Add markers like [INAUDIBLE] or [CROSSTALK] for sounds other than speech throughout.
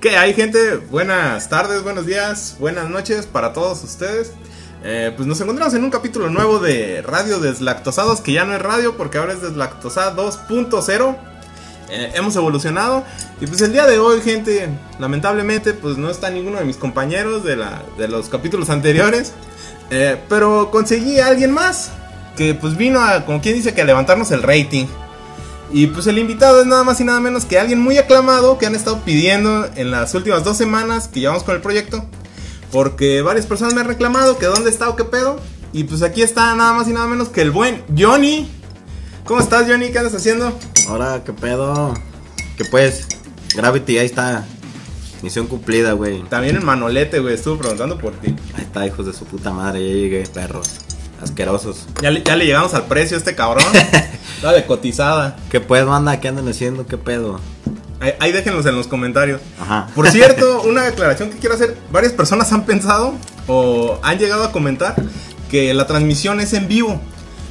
¿Qué hay gente? Buenas tardes, buenos días, buenas noches para todos ustedes. Eh, pues nos encontramos en un capítulo nuevo de Radio Deslactosados, que ya no es radio porque ahora es Deslactosada 2.0. Eh, hemos evolucionado y pues el día de hoy, gente, lamentablemente pues no está ninguno de mis compañeros de, la, de los capítulos anteriores. Eh, pero conseguí a alguien más que pues vino a, como quien dice, que a levantarnos el rating. Y pues el invitado es nada más y nada menos que alguien muy aclamado que han estado pidiendo en las últimas dos semanas que llevamos con el proyecto. Porque varias personas me han reclamado que dónde está o qué pedo. Y pues aquí está nada más y nada menos que el buen Johnny. ¿Cómo estás Johnny? ¿Qué andas haciendo? Ahora, ¿qué pedo? ¿Qué pues? Gravity, ahí está. Misión cumplida, güey. También el Manolete, güey, estuvo preguntando por ti. Ahí está, hijos de su puta madre, ya llegué, perros. Asquerosos. Ya le, ya le llegamos al precio a este cabrón. [LAUGHS] De cotizada. ¿Qué pues, banda? ¿Qué andan haciendo? ¿Qué pedo? Ahí, ahí déjenlos en los comentarios. Ajá. Por cierto, [LAUGHS] una declaración que quiero hacer. Varias personas han pensado o han llegado a comentar que la transmisión es en vivo.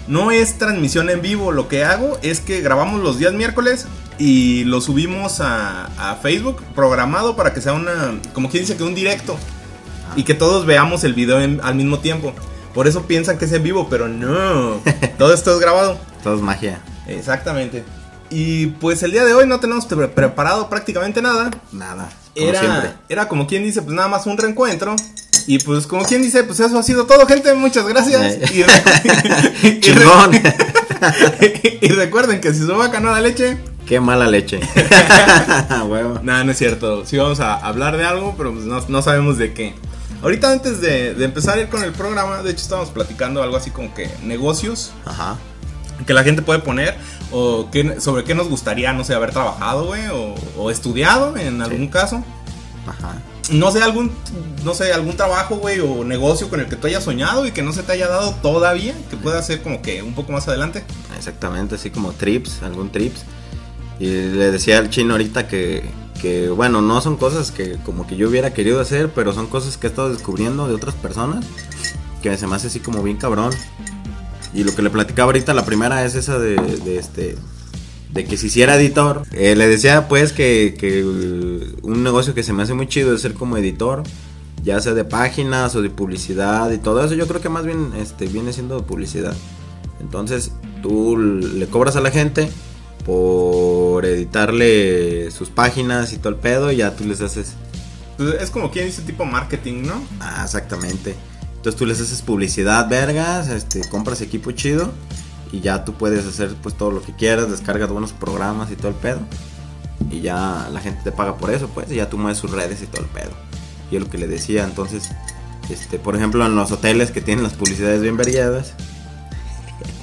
No es transmisión en vivo. Lo que hago es que grabamos los días miércoles y lo subimos a, a Facebook programado para que sea una, como quien dice que un directo. Y que todos veamos el video en- al mismo tiempo. Por eso piensan que es en vivo, pero no. [LAUGHS] Todo esto es grabado. Todo es magia. Exactamente. Y pues el día de hoy no tenemos pre- preparado prácticamente nada. Nada. Como Era, siempre. era como quien dice, pues nada más un reencuentro. Y pues como quien dice, pues eso ha sido todo, gente. Muchas gracias. Eh. Y, [LAUGHS] y Chingón. [LAUGHS] y recuerden que si su vaca no da leche. Qué mala leche. Huevo. Nada, no es cierto. Sí vamos a hablar de algo, pero pues no, no sabemos de qué. Ahorita antes de, de empezar a ir con el programa, de hecho estábamos platicando algo así como que negocios Ajá. que la gente puede poner o sobre qué nos gustaría, no sé, haber trabajado, güey, o, o estudiado en algún caso. Ajá. No sé, algún, no sé, algún trabajo, güey, o negocio con el que tú hayas soñado y que no se te haya dado todavía, que pueda ser como que un poco más adelante. Exactamente, así como trips, algún trips. Y le decía al chino ahorita que, que, bueno, no son cosas que como que yo hubiera querido hacer, pero son cosas que he estado descubriendo de otras personas que se me hace así como bien cabrón. Y lo que le platicaba ahorita, la primera es esa de, este de que si hiciera editor. Eh, le decía pues que, que un negocio que se me hace muy chido es ser como editor, ya sea de páginas o de publicidad y todo eso. Yo creo que más bien este, viene siendo publicidad. Entonces tú le cobras a la gente por editarle sus páginas y todo el pedo y ya tú les haces... Pues es como quien dice tipo marketing, ¿no? Ah, exactamente. Entonces tú les haces publicidad, vergas, este, compras equipo chido y ya tú puedes hacer pues todo lo que quieras, descargas buenos programas y todo el pedo. Y ya la gente te paga por eso, pues, y ya tú mueves sus redes y todo el pedo. Y es lo que le decía, entonces, este, por ejemplo, en los hoteles que tienen las publicidades bien verilladas,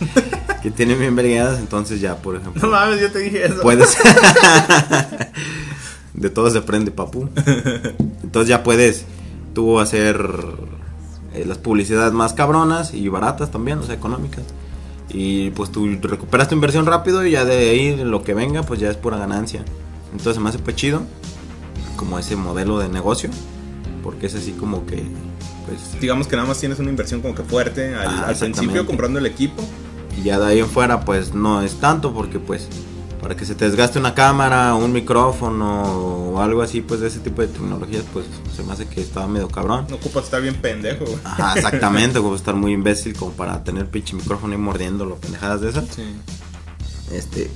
[LAUGHS] que tienen bien verilladas, entonces ya, por ejemplo, No mames, yo te dije eso. puedes. [LAUGHS] [LAUGHS] de todo se aprende, papu. Entonces ya puedes tú hacer eh, las publicidades más cabronas y baratas también, o sea, económicas. Y pues tú recuperas tu inversión rápido y ya de ahí lo que venga, pues ya es pura ganancia. Entonces me hace pues chido, como ese modelo de negocio, porque es así como que, pues, Digamos que nada más tienes una inversión como que fuerte al, Ah, al principio comprando el equipo. Y ya de ahí en fuera, pues no es tanto, porque pues para que se te desgaste una cámara, un micrófono o algo así, pues de ese tipo de tecnologías, pues se me hace que estaba medio cabrón. No ocupas estar bien pendejo, güey. Ajá, exactamente, [LAUGHS] como estar muy imbécil como para tener pinche micrófono y mordiéndolo, pendejadas de esas. Sí. Este.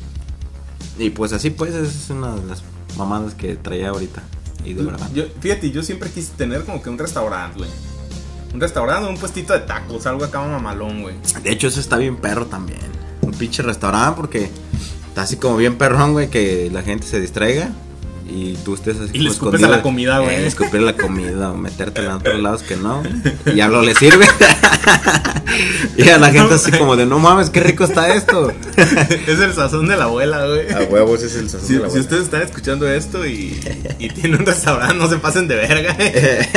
Y pues así, pues, esa es una de las mamadas que traía ahorita. Y de verdad. Yo, fíjate, yo siempre quise tener como que un restaurante, güey. Un restaurante, un puestito de tacos, algo acá mamalón, güey. De hecho, eso está bien perro también. Un pinche restaurante porque está así como bien perrón, güey, que la gente se distraiga y tú estés así Y le como escupes a la comida, güey. Eh, escupir la comida o metértela en [LAUGHS] otros lados que no. Y ya no le sirve. [LAUGHS] y a la gente así como de, no mames, qué rico está esto. [LAUGHS] es el sazón de la abuela, güey. huevos es el sazón Si, si ustedes están escuchando esto y, y tienen un restaurante, no se pasen de verga, eh.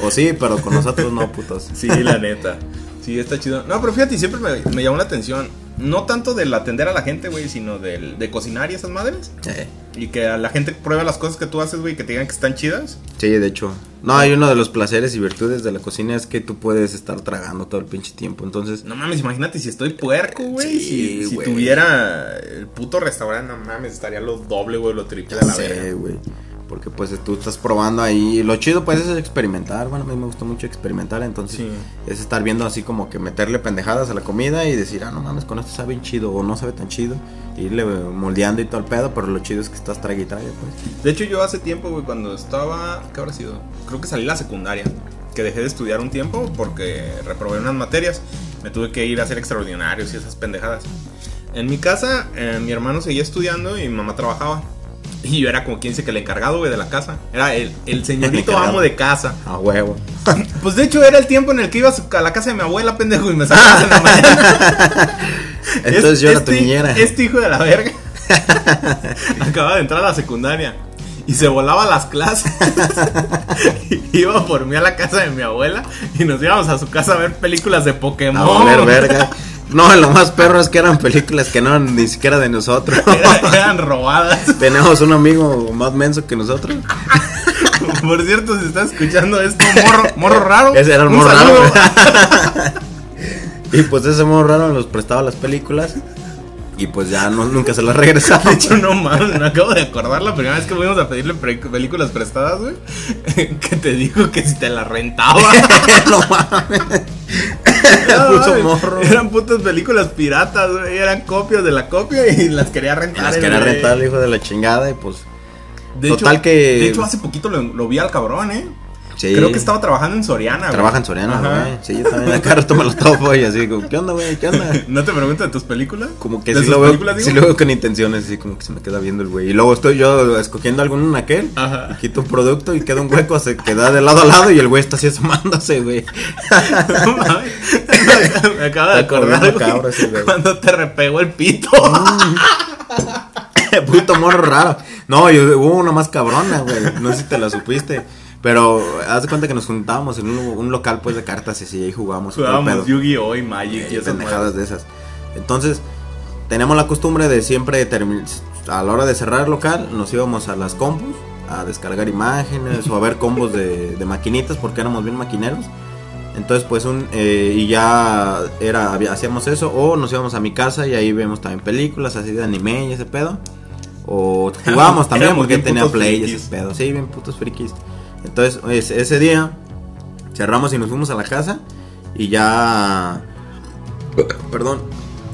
o sí, pero con nosotros no, putos. Sí, la neta. Sí, está chido. No, pero fíjate, siempre me, me llamó la atención. No tanto del atender a la gente, güey, sino del, de cocinar y esas madres. Eh, Y que a la gente prueba las cosas que tú haces, güey, que te digan que están chidas. Sí, de hecho. No, hay uno de los placeres y virtudes de la cocina es que tú puedes estar tragando todo el pinche tiempo. Entonces, No mames, imagínate si estoy puerco, güey. Sí, si tuviera el puto restaurante, no mames, estaría lo doble, güey, lo triple ya de la sé, verga. güey. Porque pues tú estás probando ahí. Lo chido pues es experimentar. Bueno, a mí me gusta mucho experimentar. Entonces Sí. es estar viendo así como que meterle pendejadas a la comida y decir, ah, no mames, con esto sabe bien chido o no sabe tan chido. Y irle moldeando y todo el pedo. Pero lo chido es que estás trague y trague, pues. De hecho, yo hace tiempo, güey, cuando estaba. ¿Qué habrá sido? Creo que salí la secundaria. Que dejé de estudiar un tiempo porque reprobé unas materias. Me tuve que ir a hacer extraordinarios y esas pendejadas. En mi casa, eh, mi hermano seguía estudiando y mi mamá trabajaba. Y yo era como quien dice que el encargado, güey, de la casa. Era el, el señorito amo de casa. A huevo. [LAUGHS] Pues de hecho era el tiempo en el que iba a, la casa de mi abuela, pendejo, y me sacaba [LAUGHS] en la mañana. Entonces Es- yo era este, tu niñera. Este hijo de la verga [LAUGHS] acaba de entrar a la secundaria y se volaba las clases. Iba por mí a la casa de mi abuela y nos íbamos a su casa a ver películas de Pokémon. A valer verga. No, lo más perro es que eran películas que no eran ni siquiera de nosotros. [LAUGHS] Era- eran robadas. Tenemos un amigo más menso que nosotros. [LAUGHS] Por cierto, si estás escuchando esto, morro, morro raro. Ese era el morro raro. [LAUGHS] Y pues ese morro raro nos prestaba las películas. Y pues ya no, nunca se las De regresamos. hecho, no mames, me acabo de acordar la primera vez que fuimos a pedirle pre- películas prestadas, güey. Que te dijo que si te las rentaba. no mames. Morro. Eran putas películas piratas, güey. Eran copias de la copia y las quería rentar. Las quería rentar hijo de la chingada y pues. De Total hecho, que- De hecho, hace poquito lo, lo vi al cabrón, ¿eh? Sí. Creo que estaba trabajando en Soriana, güey. Trabaja en Soriana, güey. Sí, yo también acá rato me lo topo y así como, ¿qué onda, güey? ¿Qué onda? [LAUGHS] ¿No te pregunto de tus películas? Como que ¿De sí sus lo, veo, películas, sí lo veo con intenciones, así como que se me queda viendo el güey. Y luego estoy yo escogiendo alguno en aquel, Ajá. y quito un producto y queda un hueco, se queda de lado a lado y el güey está así asomándose, güey. [LAUGHS] No mames. [LAUGHS] Me acabo de acordar, cabra ese güey. cuando te repegó el pito. Puto morro raro. No, yo, hubo una más cabrona, güey. No sé si te la supiste. Pero haz de cuenta que nos juntábamos en un, un local pues de cartas y así ahí jugábamos. y Jugábamos. Yu-Gi-Oh! y Magic y y esas pendejadas de esas. Entonces, tenemos la costumbre de siempre a la hora de cerrar el local, nos íbamos a las combos a descargar imágenes o a ver combos de, de maquinitas porque éramos bien maquineros. Entonces, pues, un, eh, y ya era, hacíamos eso, o nos íbamos a mi casa y ahí vemos también películas así de anime y ese pedo. O jugábamos [LAUGHS] también porque tenía play y frikis. ese pedo. Sí, bien putos frikis. Entonces, ese, ese día cerramos y nos fuimos a la casa y ya perdón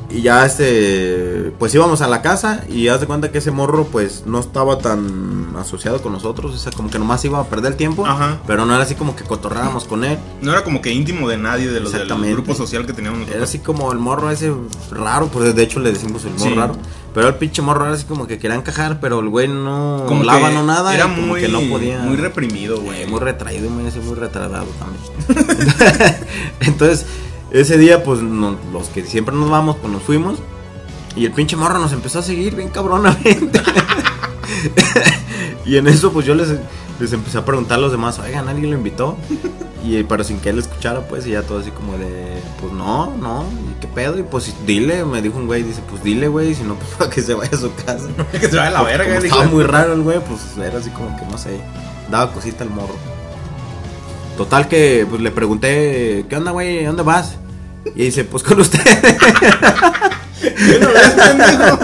y ya este pues íbamos a la casa y haz de cuenta que ese morro pues no estaba tan asociado con nosotros o sea como que nomás iba a perder el tiempo Ajá. pero no era así como que cotorrábamos con él No era como que íntimo de nadie de los del grupo social que teníamos era así como el morro ese raro pues de hecho le decimos el morro Sí. raro pero el pinche morro era así como que quería encajar pero el güey no Como hablaba no nada Era como muy, que no podía muy reprimido, güey. Eh, muy retraído, muy, así, muy retardado también. [LAUGHS] Entonces, ese día, pues los que siempre nos vamos, pues nos fuimos. Y el pinche morro nos empezó a seguir bien cabronamente. [LAUGHS] y en eso, pues yo les, les empecé a preguntar a los demás, oigan, ¿alguien lo invitó? Y pero sin que él escuchara, pues, y ya todo así como de, pues no, no, ¿y qué pedo? Y pues dile, me dijo un güey, dice, pues dile, güey, si no, pues para que se vaya a su casa. [LAUGHS] que se vaya a la verga, Como dijo. estaba muy raro el güey, pues era así como que no sé, daba cosita el morro. Total que pues le pregunté, ¿qué onda, güey? ¿A dónde vas? Y dice, pues con usted. ¿Qué no ves, pendejo?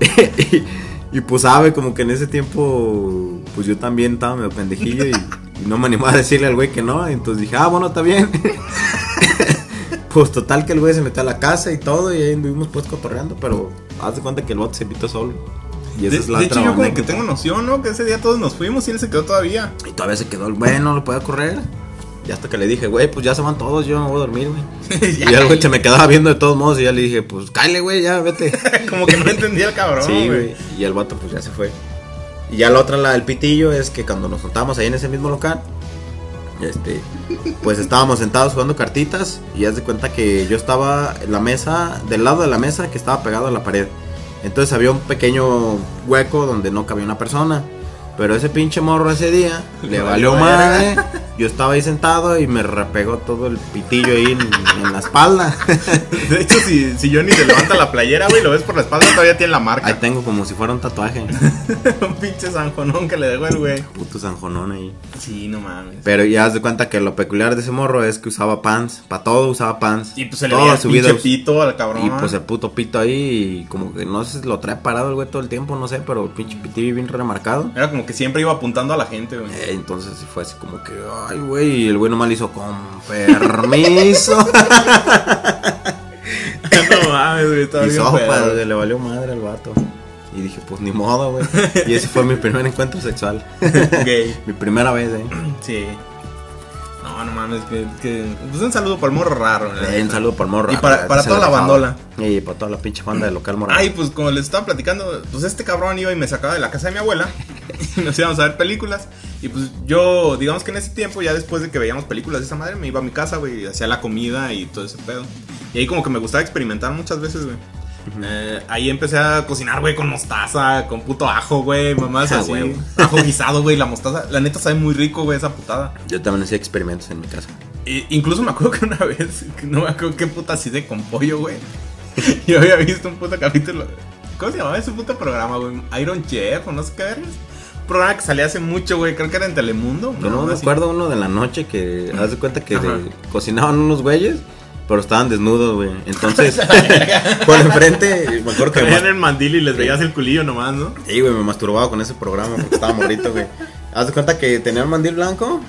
[LAUGHS] y, y, pues sabe, como que en ese tiempo, pues yo también estaba medio pendejillo y, y no me animaba a decirle al güey que no. Entonces dije, ah, bueno, está bien. [LAUGHS] pues total que el güey se metió a la casa y todo y ahí anduvimos pues cotorreando, pero haz de cuenta que el bote se invitó solo. Y esa De, es la de hecho, yo como que tengo noción, ¿no? Que ese día todos nos fuimos y él se quedó todavía. Y todavía se quedó el güey, no lo podía correr. Y hasta que le dije, güey, pues ya se van todos, yo no voy a dormir, güey. [LAUGHS] y el güey se me quedaba viendo de todos modos y ya le dije, pues cállate, güey, ya vete. [LAUGHS] como que no entendía el cabrón, sí, güey. Y el vato pues ya se fue. Y ya la otra, la del pitillo, es que cuando nos juntamos ahí en ese mismo local, este, pues estábamos sentados jugando cartitas y haz de cuenta que yo estaba en la mesa, del lado de la mesa que estaba pegado a la pared. Entonces había un pequeño hueco donde no cabía una persona. Pero ese pinche morro ese día le valió madre Yo estaba ahí sentado y me repegó todo el pitillo ahí en, en la espalda. [LAUGHS] De hecho, si, si Johnny se levanta la playera, güey, lo ves por la espalda, todavía tiene la Ahí marca. tengo como si fuera un tatuaje. [LAUGHS] un pinche zanjonón que le dejó el güey. Puto sanjonón ahí. Sí, no mames. Pero ya haz de cuenta que lo peculiar de ese morro es que usaba pants. Para todo usaba pants. Y pues se le veía pinche pito al cabrón. Y pues el puto pito ahí, y como que no sé si lo trae parado el güey todo el tiempo, no sé, pero el pinche pitillo bien remarcado. Era como que siempre iba apuntando a la gente, güey. Eh, entonces sí fue así como que, ay, güey, y el güey nomás le hizo con permiso. [LAUGHS] no mames, güey, estaba y bien sopa, pedo. güey, le valió madre al vato. Y dije, pues ni modo, güey. Y ese fue mi primer encuentro sexual. [LAUGHS] Gay. mi primera vez, eh. Sí. No, no mames, que, que... Pues un saludo para el morro raro. Eh, un saludo para el morro. Y para- toda la bandola. Y para toda la pinche banda de local morado. Ay, pues como les estaba platicando, pues este cabrón iba y me sacaba de la casa de mi abuela [LAUGHS] y nos íbamos a ver películas. Y pues yo, digamos que en ese tiempo, ya después de que veíamos películas de esa madre, me iba a mi casa, güey, y hacía la comida y todo ese pedo. Y ahí como que me gustaba experimentar muchas veces, güey. Eh, ahí empecé a cocinar, güey, con mostaza, con puto ajo, güey, mamás Ah, así. Ajo guisado, güey, la mostaza. La neta sabe muy rico, güey, esa putada. Yo también hacía experimentos en mi casa. E- incluso me acuerdo que una vez, no me acuerdo qué puta así de con pollo, güey. [LAUGHS] Yo había visto un puto capítulo. ¿Cómo se llamaba ese puto programa, güey? Iron Chef o no sé qué. Un programa que salía hace mucho, güey. Creo que era en Telemundo. Yo no me acuerdo uno de la noche que, haz de cuenta que de- cocinaban unos güeyes, pero estaban desnudos, güey. Entonces, [LAUGHS] [LAUGHS] por enfrente, me acuerdo que Traían el mandil y les veías el culillo nomás, ¿no? sí, güey, me masturbaba con ese programa porque estaba morrito, güey. Haz de cuenta que tenían mandil blanco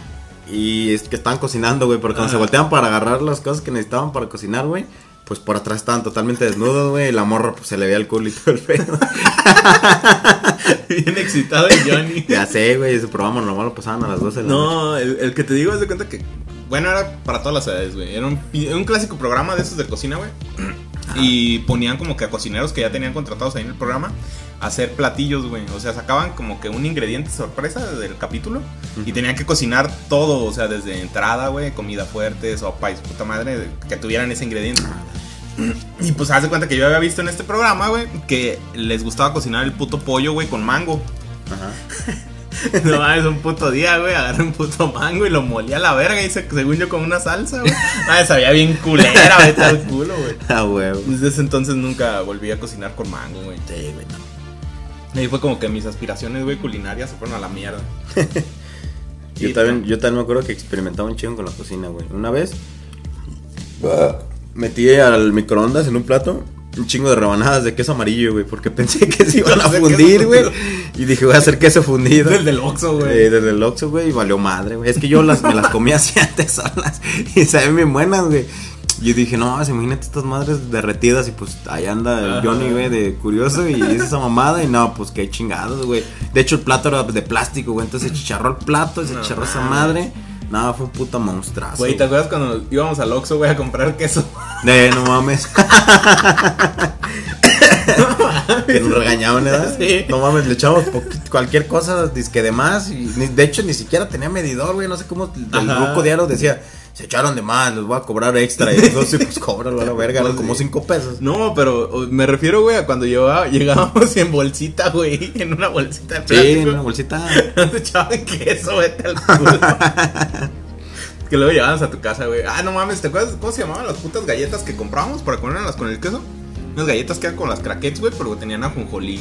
y es que estaban cocinando, güey, pero cuando se volteaban para agarrar las cosas que necesitaban para cocinar, güey. Pues por atrás estaban totalmente desnudos, güey. Y la morra pues se le veía el culo y todo el pedo. [LAUGHS] Bien excitado el Johnny. ya sé, güey. Ese programa normal lo pasaban a las 12 de la noche. No, el, el que te digo es de cuenta que. Bueno, era para todas las edades, güey. Era un, clásico programa de esos de cocina, güey. Y ponían como que a cocineros que ya tenían contratados ahí en el programa a hacer platillos, güey. O sea, sacaban como que un ingrediente sorpresa del capítulo y tenían que cocinar todo, o sea, desde entrada, güey, comida fuerte, sopa y su puta madre, que tuvieran ese ingrediente. Y pues haz de cuenta que yo había visto en este programa, güey, que les gustaba cocinar el puto pollo, güey, con mango. Ajá. [LAUGHS] [LAUGHS] No mames, un puto día, güey. Agarré un puto mango y lo molí a la verga. Y se, según yo, con una salsa, güey. [LAUGHS] Ah, sabía bien culera, vete al culo, güey. [LAUGHS] Ah, huevo. Desde ese entonces nunca volví a cocinar con mango, güey. Sí, güey, no. Ahí fue como que mis aspiraciones, güey, culinarias se fueron a la mierda. Yo también, yo también me acuerdo que experimentaba un chingo con la cocina, güey. Una vez metí al microondas en un plato un chingo de rebanadas de queso amarillo, güey, porque [LAUGHS] pensé que se iban a fundir, güey. Y dije, voy a hacer queso fundido. Desde el Oxxo, güey. Eh, desde el Oxxo, güey, y valió madre, güey. Es que yo las, me las comía así [LAUGHS] antes solas y saben bien buenas, güey. Yo dije, no, imagínate estas madres derretidas y pues ahí anda el. Johnny, güey, de curioso y hizo esa mamada y no, pues qué chingados, güey. De hecho, el plato era de plástico, güey, entonces se chicharró el plato, se No chicharró esa madre. No, fue un puta monstruazo. Güey, ¿te acuerdas cuando íbamos al Oxxo, güey, a comprar queso? Eh, no mames. [LAUGHS] que nos regañaban, ¿verdad? Sí. No mames, le echamos poquito- cualquier cosa, disque de más. Y ni- de hecho, ni siquiera tenía medidor, güey. No sé cómo el ruco diario decía, se echaron de más, les voy a cobrar extra. Y yo, sí, pues cóbralo a la verga, eran Pues como sí. cinco pesos. No, pero me refiero, güey, a cuando llevaba- [LAUGHS] llegábamos en bolsita, güey. En una bolsita de Sí, plástico. en una bolsita. [LAUGHS] Nos echaban queso, vete al culo. [LAUGHS] que luego llegábamos a tu casa, güey. Ah, no mames, ¿te acuerdas cómo se llamaban las putas galletas que comprábamos para comerlas con el queso? Unas galletas que eran con las craquettes, güey, pero tenían ajonjolí.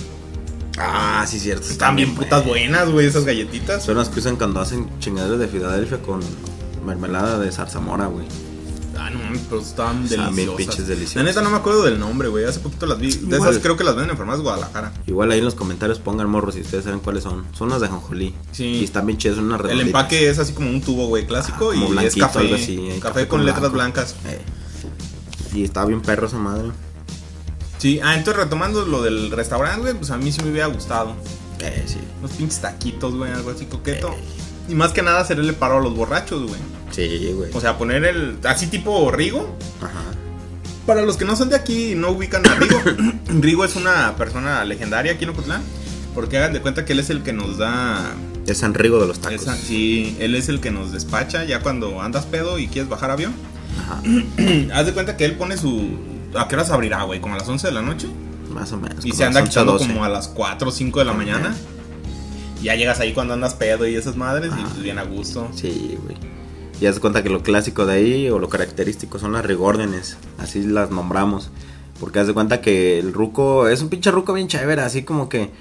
Ah, sí, cierto. Están bien putas buenas, güey, esas galletitas. Son las que usan cuando hacen chingaderas de Filadelfia con mermelada de zarzamora, güey. Ah, no mames, pero estaban Estaban bien deliciosas. pinches deliciosas. La neta no me acuerdo del nombre, güey. Hace poquito las vi. De esas creo que las venden en farmacias Guadalajara. Igual ahí en los comentarios pongan morros si ustedes saben cuáles son. Son las de jonjolí. Sí. Y están bien chidas, son unas El redonditas. empaque es así como un tubo, güey, clásico. Ah, y es café. algo así, café, con, letras blancas. Eh. Y estaba bien perro esa madre. Sí, ah, entonces retomando lo del restaurante, güey, pues a mí sí me hubiera gustado. Eh, sí. Unos pinches taquitos, güey, algo así coqueto. Eh. Y más que nada hacerle paro a los borrachos, güey. Sí, güey. O sea, poner el. Así tipo Rigo. Ajá. Para los que no son de aquí y no ubican a Rigo, [COUGHS] Rigo es una persona legendaria aquí en Ocotlán. Porque hagan de cuenta que él es el que nos da. Es San Rigo de los tacos. esa- sí, él es el que nos despacha ya cuando andas pedo y quieres bajar avión. Ajá. [COUGHS] Haz de cuenta que él pone su. ¿A qué horas abrirá, güey? ¿Como a las 11 de la noche? Más o menos. Y se anda las 11, echando 12. como a las 4 o 5 de la mañana. Ya llegas ahí cuando andas pedo y esas madres y pues bien a gusto. Sí, güey. Y haz de cuenta que lo clásico de ahí o lo característico son las regórdenes. Así las nombramos. Porque haz de cuenta que el ruco es un pinche ruco bien chévere, así como que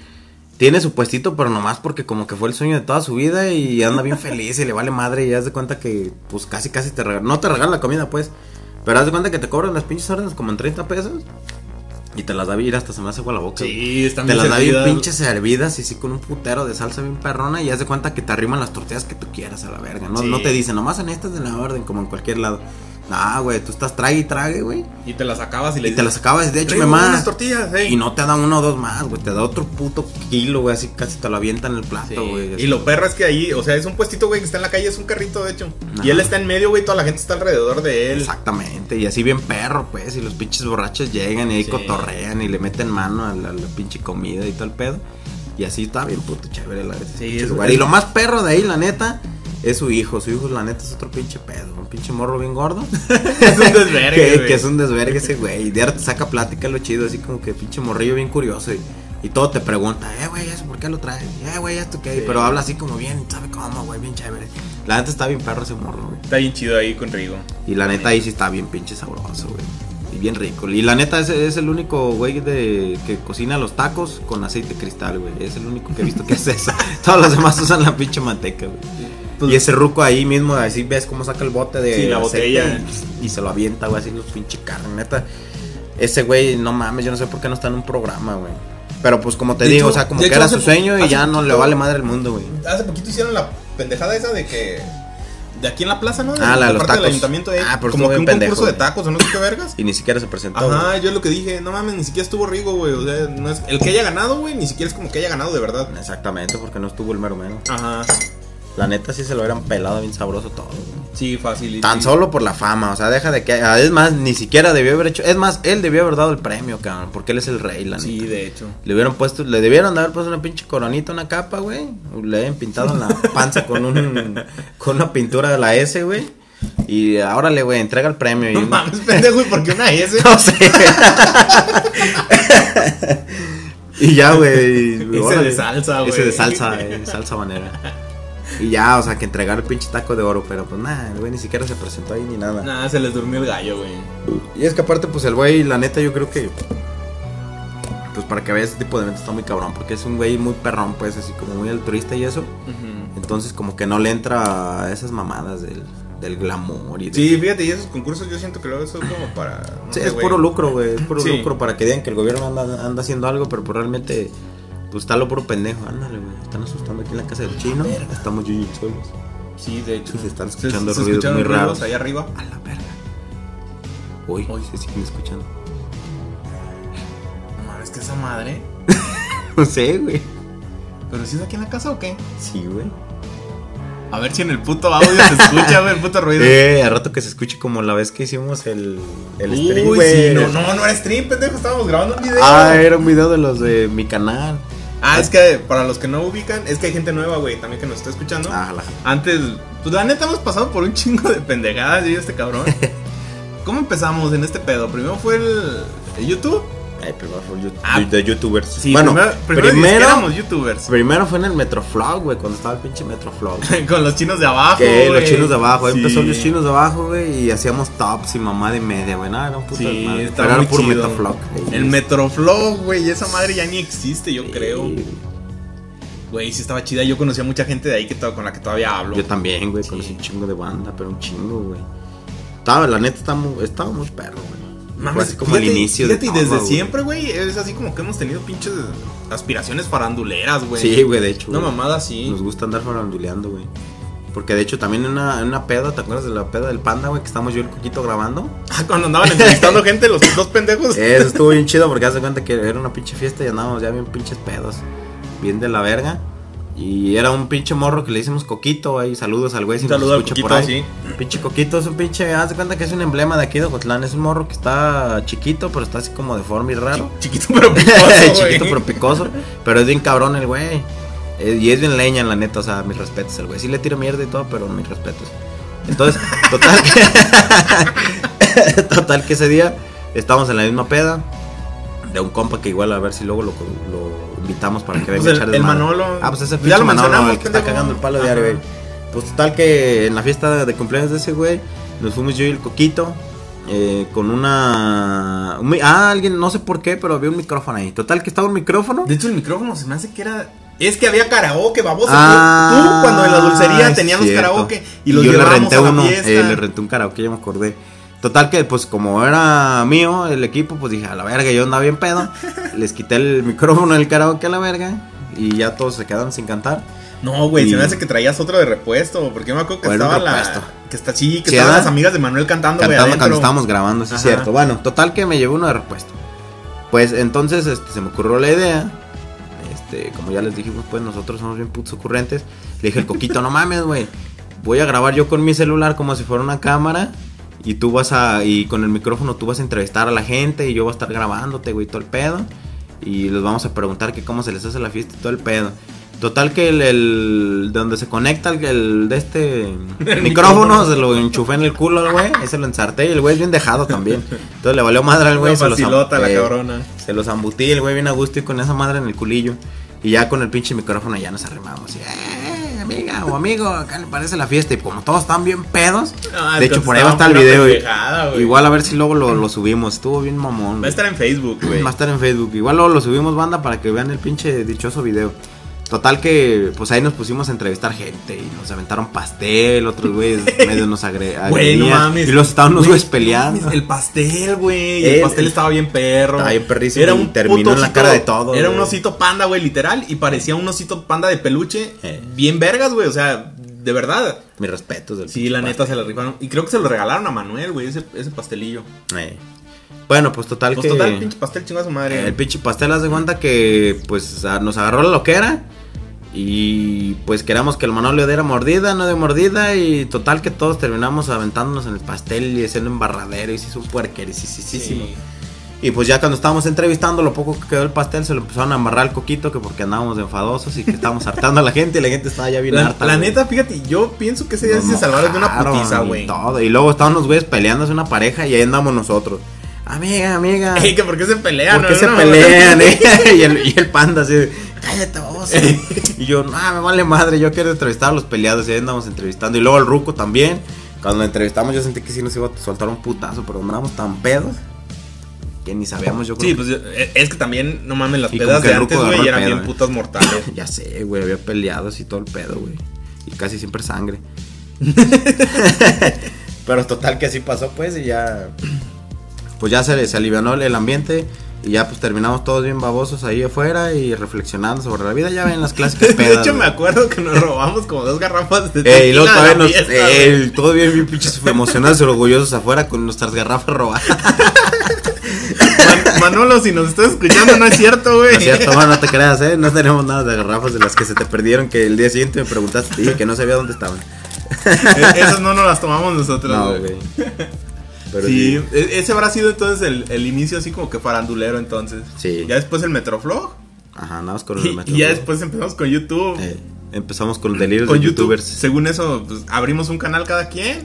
tiene su puestito, pero nomás porque como que fue el sueño de toda su vida y anda bien feliz y le vale madre y haz de cuenta que pues casi casi te regalan, no te regalan la comida pues, pero haz de cuenta que te cobran las pinches órdenes como en 30 pesos y te las da bien, hasta se me hace agua la boca. Sí, están Te las da bien pinches servidas y sí con un putero de salsa bien perrona y haz de cuenta que te arriman las tortillas que tú quieras a la verga. No, Sí. no te dicen, nomás en estas de la orden, como en cualquier lado. No, güey, tú estás trague y trague, güey. Y te las acabas y le Y te las acabas, de hecho, "Traigo más. tortillas, ey". Y no te dan uno o dos más, güey. Te da otro puto kilo, güey. Así casi te lo avientan en el plato, güey. Y lo perro es que ahí, o sea, es un puestito, güey, que está en la calle, es un carrito, de hecho. Y él está en medio, güey, toda la gente está alrededor de él. Exactamente. Y así bien perro, pues. Y los pinches borrachos llegan y ahí Sí. cotorrean y le meten mano a la, la pinche comida y todo el pedo. Y así está bien puto chévere la Sí, es- lugar. Y lo más perro de ahí, la neta, es su hijo. Su hijo, la neta, es otro pinche pedo. Un pinche morro bien gordo. [LAUGHS] es un desvergue, [LAUGHS] que, es un desvergue ese güey. Y de ahora te saca plática lo chido, así como que pinche morrillo bien curioso. Y, y todo te pregunta, eh, güey, ¿eso por qué lo traes? Eh, güey, ¿esto qué? Sí. Pero habla así como bien, ¿sabe cómo, güey? Bien chévere. La neta está bien perro ese morro, güey. Está bien chido ahí con Rigo. Y la neta ahí sí está bien pinche sabroso, güey. Y bien rico. Y la neta ese es el único güey de que cocina los tacos con aceite cristal, güey. Es el único que he visto que hace eso. [LAUGHS] Todos los demás usan la pinche manteca, güey. Pues- y ese ruco ahí mismo, así ves cómo saca el bote de Sí, la botella. Y, y se lo avienta, güey, así los pinche carne, neta. Ese güey, no mames, yo no sé por qué no está en un programa, güey. Pero pues como te De digo, hecho- o sea, como que hecho, era su sueño y ya no le vale madre el mundo, güey. Hace poquito hicieron la pendejada esa de que. De aquí en la plaza, ¿no? De, Ah, la de los parte del ayuntamiento, eh, Ah, pero como que un pendejo, concurso de tacos o no sé qué vergas. Y ni siquiera se presentó. güey. Ajá, yo lo que dije, no mames, ni siquiera estuvo Rigo, güey. O sea, no es, el que haya ganado, güey, ni siquiera es como que haya ganado de verdad. Exactamente, porque no estuvo el mero mero. Ajá. La neta sí se lo hubieran pelado bien sabroso todo. güey. Sí, fácil. Tan sí. solo por la fama, o sea, deja de que. ah, Es más, ni siquiera debió haber hecho. Es más, él debió haber dado el premio, cabrón, porque él es el rey, la Sí, neta. de hecho. Le hubieran puesto, le debieron de haber puesto una pinche coronita, una capa, güey. Le habían pintado en la [LAUGHS] panza con un con una pintura de la S, güey. Y ahora le, güey, entrega el premio. Y No mames, pendejo, ¿y por qué una S? [LAUGHS] No sé. [LAUGHS] y ya, güey. Ese de salsa, güey. Ese de salsa, eh, salsa banera. [LAUGHS] Y ya, o sea, que entregar el pinche taco de oro, pero pues nada, el güey ni siquiera se presentó ahí ni nada. Nada, se les durmió el gallo, güey. Y es que aparte, pues el güey, la neta, yo creo que. Pues para que veas ese tipo de eventos está muy cabrón, porque es un güey muy perrón, pues, así como muy altruista y eso. Entonces, como que no le entra a esas mamadas del, del glamour y de- Sí, fíjate, y esos concursos yo siento que luego son como para. no Sí, sé, es güey. puro lucro, güey. Es puro Sí. lucro para que digan que el gobierno anda, anda haciendo algo, pero pues realmente, pues está lo puro pendejo. Ándale, güey. Están asustando aquí en la casa del chino. Estamos yo y solos. Sí, de hecho. Sí, se están escuchando se ruidos escucharon muy ruidos raros. ahí arriba. A la verga. Uy, Uy. se siguen escuchando. No mames, que esa madre. [LAUGHS] No sé, güey. ¿Pero si es aquí en la casa o qué? Sí, güey. A ver si en el puto audio se escucha, güey, el puto ruido. [LAUGHS] Eh, a rato que se escuche como la vez que hicimos el, el Uy, stream, sí, güey. no, no, no era stream, pendejo, estábamos grabando un video. Ah, era un video de los de mi canal. Ah, es que para los que no ubican, es que hay gente nueva, güey, también que nos está escuchando. Ah, la... Antes, pues la neta hemos pasado por un chingo de pendejadas, yo y este cabrón. [LAUGHS] ¿Cómo empezamos en este pedo? Primero fue el, el YouTube. Ay, primero fue Ah. de youtubers. Sí, bueno, primero, primero, éramos youtubers. primero fue en el Metroflog, güey, cuando estaba el pinche Metroflog. [LAUGHS] Con los chinos de abajo. Que los chinos de abajo, Sí. empezó los chinos de abajo, güey, y hacíamos tops y mamá de media, güey, nada, era un puto Sí, pero era puro. Metroflog. El Metroflog, güey, esa madre ya ni existe, yo creo. Güey, sí estaba chida. Yo conocía mucha gente de ahí que con la que todavía hablo. Yo también, güey, conocí un chingo de banda, pero un chingo, güey. Estaba, la neta, estaba muy, estaba muy perro, güey. Mames, Fue así como fíjate- el inicio fíjate, de y desde siempre, güey, es así como que hemos tenido pinches aspiraciones faranduleras, güey. Sí, güey, de hecho. Una mamada así. Nos gusta andar faranduleando, güey. Porque de hecho también en una, en una peda, ¿te acuerdas de la peda del panda, güey? Que estamos yo y el Coquito grabando. Ah, Cuando andaban entrevistando [LAUGHS] gente, los dos pendejos. Eso estuvo bien chido porque hace cuenta que era una pinche fiesta y andábamos ya bien pinches pedos. Bien de la verga. Y era un pinche morro que le hicimos Coquito, ahí saludos al güey si Un nos escucha Coquito, por ahí. sí. Pinche Coquito es un pinche, haz de cuenta que es un emblema de aquí de Ocotlán, es un morro que está chiquito, pero está así como deforme y raro. Chiquito pero picoso, [LAUGHS] chiquito pero picoso, pero es bien cabrón el güey. Eh, Y es bien leña, la neta, o sea, mis respetos el güey. Sí le tiro mierda y todo, pero mis respetos. Entonces, total que, [LAUGHS] total que ese día estamos en la misma peda de un compa que igual a ver si luego lo, lo invitamos para que venga Pues a el- echar el desmadre. Manolo. Ah, pues ese Ya lo Manolo, mencionamos, el que está cagando el palo de güey. Pues total que en la fiesta de cumpleaños de ese güey, nos fuimos yo y el Coquito. eh, con una... un ah, alguien, no sé por qué, pero había un micrófono ahí. Total que estaba un micrófono. De hecho, el micrófono se me hace que era. Es que había karaoke, baboso. Ah, Tú, cuando en la dulcería teníamos cierto. karaoke y los yo le renté a la uno, eh, le renté un karaoke, ya me acordé. Total que pues como era mío el equipo, pues dije, a la verga, yo andaba bien pedo. [LAUGHS] les quité el micrófono del karaoke a la verga y ya todos se quedaron sin cantar. No, güey, Y- se me hace que traías otro de repuesto. Porque yo me acuerdo que Bueno, estaba la. Que está sí, que Sí, estaban ¿verdad? las amigas de Manuel cantando. Cantando cuando estábamos grabando, sí es cierto. Bueno, total que me llevé uno de repuesto. Pues entonces este, se me ocurrió la idea. Este, como ya les dijimos, pues nosotros somos bien putos ocurrentes. Le dije al coquito, no mames, güey. Voy a grabar yo con mi celular como si fuera una cámara. Y tú vas a. Y con el micrófono tú vas a entrevistar a la gente. Y yo voy a estar grabándote, güey, todo el pedo. Y les vamos a preguntar que cómo se les hace la fiesta y todo el pedo. Total que el, el- donde se conecta el, el de este [LAUGHS] micrófono, micrófono. se lo enchufé en el culo al güey, ese lo ensarté y el güey es bien dejado también. Entonces le valió madre al güey, se los la eh, cabrona. se los zambutí el güey bien a gusto y con esa madre en el culillo. Y ya con el pinche micrófono ya nos arrimamos. Y, eh, amiga o amigo, acá le parece la fiesta. Y como todos están bien pedos, Ah, de hecho por ahí va a estar el video. y- igual a ver si luego lo, lo subimos. Estuvo bien mamón. Va a estar en Facebook, güey. Va a estar en Facebook. Igual luego lo subimos, banda, para que vean el pinche dichoso video. Total que, pues ahí nos pusimos a entrevistar gente y nos aventaron pastel, otros güeyes [LAUGHS] medio nos agre Güey, no agredían, mames. Y los estaban unos Güey, güeyes peleando. mames, El pastel, güey. El- El pastel estaba bien perro. Estaba bien perrísimo y terminó en la osito- cara de todo, Era un osito panda, güey, literal. Y parecía un osito panda de peluche. Eh. Bien vergas, güey. O sea, de verdad. Mis respetos. del Sí, la neta pastel. se la rifaron. Y creo que se lo regalaron a Manuel, güey, ese, ese pastelillo. Eh. Bueno, pues total Pues que. total, pinche pastel chingó a su madre. El pinche pastel, haz de cuenta que pues nos agarró la loquera. Y pues queramos que el Manolio diera mordida, no de mordida. Y total que todos terminamos aventándonos en el pastel y haciendo embarradero. Y se hizo un puerquerisísimo. Sí. Y pues ya cuando estábamos entrevistando, lo poco que quedó el pastel se lo empezaron a embarrar al coquito. Que porque andábamos de enfadosos y que estábamos [LAUGHS] hartando a la gente. Y la gente estaba ya bien La, harta. la güey. neta, fíjate, yo pienso que ese día Nos sí se salvaron de una putiza, y güey. todo. Y luego estaban los güeyes peleándose una pareja. Y ahí andamos nosotros. Amiga, amiga. Ey, que por qué se pelean, ¿Por qué no? se No, pelean, eh? [LAUGHS] [LAUGHS] y, el, y el panda así, cállate vos. y yo, no, me vale madre, yo quiero entrevistar a los peleados. Y ahí andamos entrevistando. Y luego el ruco también. Cuando lo entrevistamos, yo sentí que sí nos iba a soltar un putazo, pero andábamos tan pedos que ni sabíamos, yo creo. Sí, pues eh, es que también, no mames, las Y pedas de antes, güey, eran pedo, bien eh. putas mortales. [LAUGHS] Ya sé, güey, había peleados y todo el pedo, güey. Y casi siempre sangre. Pero total que así pasó, pues, y ya. Pues ya se, se alivianó el, ambiente. Y ya, pues terminamos todos bien babosos ahí afuera y reflexionando sobre la vida. Ya ven las clásicas [LAUGHS] De pedas. hecho, me acuerdo que nos robamos como dos garrafas de Eh, y luego de todavía nos. fiesta, eh, todo bien, bien pinches [LAUGHS] emocionados y orgullosos afuera con nuestras garrafas robadas. Man- Manolo, si nos estás escuchando, no es cierto, güey. No es cierto, man, no te creas, ¿eh? No tenemos nada de garrafas de las que se te perdieron. Que el día siguiente me preguntaste, te dije que no sabía dónde estaban. [LAUGHS] Eh, Esas no nos las tomamos nosotros, No, güey. Pero Sí, e- ese habrá sido entonces el, el inicio así como que farandulero entonces. Sí. Ya después el Metroflog. Ajá, nada más con el Y, metro. y ya después empezamos con YouTube. Eh, empezamos con delirios con de YouTube. youtubers. Según eso, pues abrimos un canal cada quien.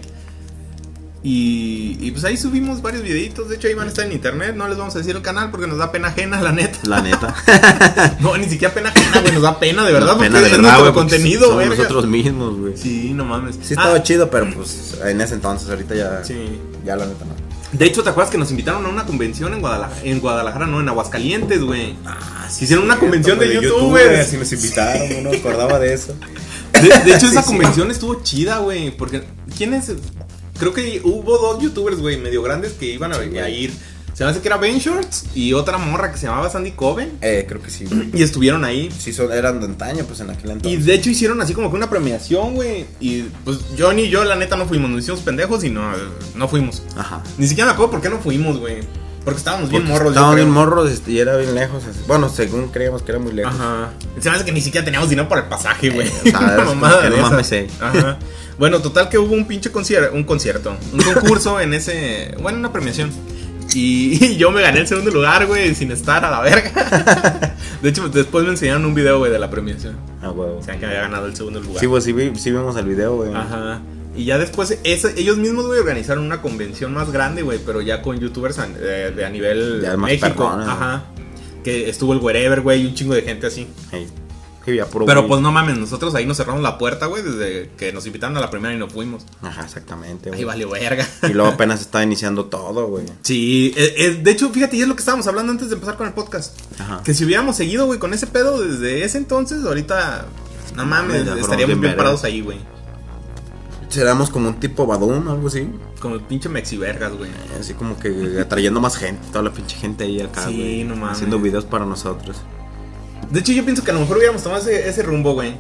Y, y pues ahí subimos varios videitos. De hecho, ahí van a estar en internet. No les vamos a decir el canal porque nos da pena ajena, la neta. La neta. [LAUGHS] No, ni siquiera pena ajena, güey. Nos da pena, de verdad. Pena porque de es verdad, nuestro güey. contenido, Somos verga. nosotros mismos, güey. Sí, Sí, no mames. estaba Ah, chido, pero pues en ese entonces, ahorita ya. sí. Ya la neta no. De hecho, ¿te acuerdas que nos invitaron a una convención en Guadalajara? En Guadalajara, no, en Aguascalientes, güey. Ah, Hicieron una convención de youtubers. Si nos invitaron, no me acordaba de eso. De, de hecho, [LAUGHS] esa Sí, sí. convención estuvo chida, güey. Porque, ¿quién es? Creo que hubo dos youtubers, güey, medio grandes que iban a, ir. Se me hace que era Ben Shorts y otra morra que se llamaba Sandy Coven. Eh, creo que sí, güey. Y estuvieron ahí. Sí, son, eran de antaño, pues en aquel Y entonces. de hecho hicieron así como que una premiación, güey. Y pues Johnny y yo, la neta, no fuimos. Nos hicimos pendejos y no, no fuimos. Ajá. Ni siquiera me acuerdo por qué no fuimos, güey. Porque estábamos bien Porque morros. Estábamos bien morros este, y era bien lejos. así. Bueno, según creíamos que era muy lejos. Ajá. Se me hace que ni siquiera teníamos dinero para el pasaje, güey. Eh, [LAUGHS] no eh. Ajá. Bueno, total que hubo un pinche concierto, un concierto, un concurso en ese, bueno, una premiación. Y, [LAUGHS] y yo me gané el segundo lugar, güey, sin estar a la verga. [LAUGHS] De hecho, después me enseñaron un video, güey, de la premiación. Ah, huevo. O sea, que había ganado el segundo lugar. Sí, pues sí, sí vimos el video, güey. Ajá. Y ya después, ellos mismos, güey, organizaron una convención más grande, güey, pero ya con youtubers a, de, de a nivel Ya México. Ajá. Que estuvo el Wherever, güey, y un chingo de gente así. Hey. Pero güey. pues no mames, nosotros ahí nos cerramos la puerta, güey, desde que nos invitaron a la primera y no fuimos. Ajá, exactamente, Ahí güey. valió verga. Y luego apenas estaba iniciando todo, güey. Sí, eh, eh, de hecho, fíjate, y es lo que estábamos hablando antes de empezar con el podcast. Ajá. Que si hubiéramos seguido, güey, con ese pedo desde ese entonces, ahorita, no mames, mames, estaríamos bien parados ahí, güey. Seramos como un tipo Badum, algo así. Como el pinche mexivergas, güey. Así como que atrayendo más gente, toda la pinche gente ahí acá, Sí, güey. no mames. Haciendo videos para nosotros. De hecho, yo pienso que a lo mejor hubiéramos tomado ese, ese rumbo, güey.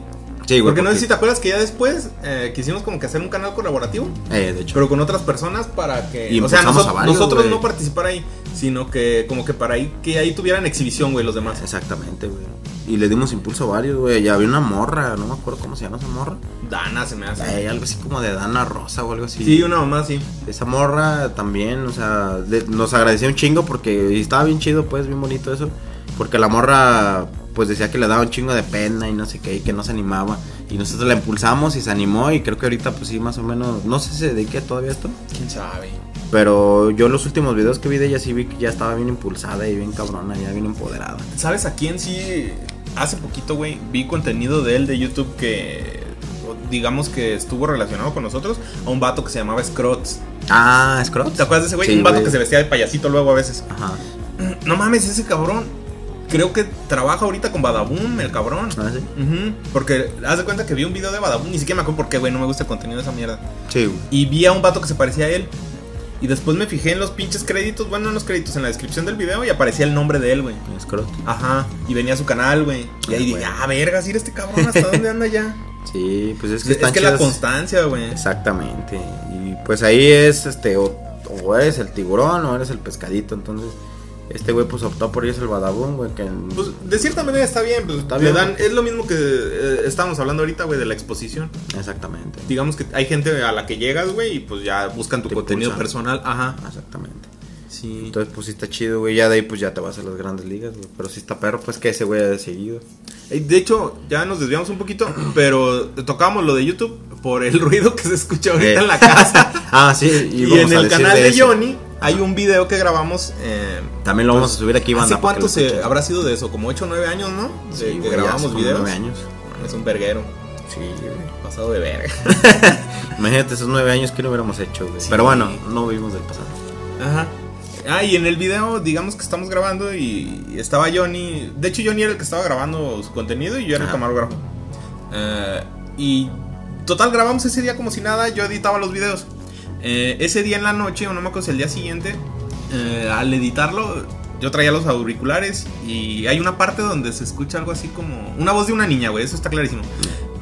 Sí, güey. Porque no sé si te acuerdas que ya después eh, quisimos como que hacer un canal colaborativo. Eh, de hecho. Pero con otras personas para que... Y o sea, noso- varios, nosotros güey. no participar ahí, sino que como que para ahí que ahí tuvieran exhibición, güey, los demás. Exactamente, güey. Y le dimos impulso a varios, güey. Ya había una morra, no me acuerdo cómo se llama esa morra. Dana se me hace. Eh, algo así como de Dana Rosa o algo así. Sí, una mamá, sí. Esa morra también, o sea, de- nos agradeció un chingo porque estaba bien chido, pues, bien bonito eso. Porque la morra, pues, decía que le daba un chingo de pena y no sé qué, y que no se animaba. Y nosotros la impulsamos y se animó y creo que ahorita, pues, sí, más o menos, no sé si se dedique a todavía esto. ¿Quién sabe? Pero yo los últimos videos que vi de ella sí vi que ya estaba bien impulsada y bien cabrona, ya bien empoderada. ¿Sabes a quién sí? Hace poquito, güey, vi contenido de él de YouTube que digamos que estuvo relacionado con nosotros a un vato que se llamaba Scrots. Ah, Scrot. ¿Te acuerdas de ese güey? Sí, un vato que se vestía de payasito luego a veces. Ajá. No mames, ese cabrón. Creo que trabaja ahorita con Badaboom, el cabrón. Ah, sí. Ujú, Porque haz de cuenta que vi un video de Badaboom, ni siquiera me acuerdo por qué, güey, no me gusta el contenido de esa mierda. Sí, güey. Y vi a un vato que se parecía a él. Y después me fijé en los pinches créditos, bueno, en los créditos, en la descripción del video y aparecía el nombre de él, güey. Ajá, y venía a su canal, güey. Y ahí Ah, dije, güey. ah, vergas, ir este cabrón, ¿hasta dónde anda ya? [LAUGHS] Sí, pues es Es que que, están la chidas- constancia, güey. Exactamente. Y pues ahí es este o, o eres el tiburón o eres el pescadito, entonces este güey pues optó por irse al Badabun, güey, que Pues de cierta manera está bien, pues Está le bien, dan, es lo mismo que eh, estábamos hablando ahorita, güey, de la exposición. exactamente. Digamos que hay gente a la que llegas, güey, y pues ya buscan tu Te contenido impulsan. personal. Ajá. Exactamente. Sí. Entonces pues sí está chido, güey, ya de ahí pues ya te vas a las grandes ligas, güey, pero si está perro pues que ese güey ha seguido. De hecho, ya nos desviamos un poquito, [CLEARS THROAT] pero tocábamos lo de YouTube por el [LAUGHS] ruido que se escucha ahorita Eh. en la casa. [LAUGHS] ah, sí, y íbamos en el canal de. Johnny hay un video que grabamos. eh, También lo vamos a subir aquí, banda. ¿Hace cuánto se habrá sido de eso? ¿Como 8 o 9 años, no? De Sí, que güey, grabamos hace videos. nueve años. Es un verguero. Sí, güey. Pasado de verga. [LAUGHS] Imagínate esos nueve años que no hubiéramos hecho, güey. Sí. Pero bueno, no vivimos del pasado. Ajá. Ah, y en el video, digamos que estamos grabando y estaba Johnny. De hecho, Johnny era el que estaba grabando su contenido y yo era el Ajá. camarógrafo. Eh, y total, grabamos ese día como si nada. Yo editaba los videos. Eh, ese día en la noche, o no me acuerdo si el día siguiente, eh, al editarlo, yo traía los auriculares y hay una parte donde se escucha algo así como. Una voz de una niña, güey, eso está clarísimo.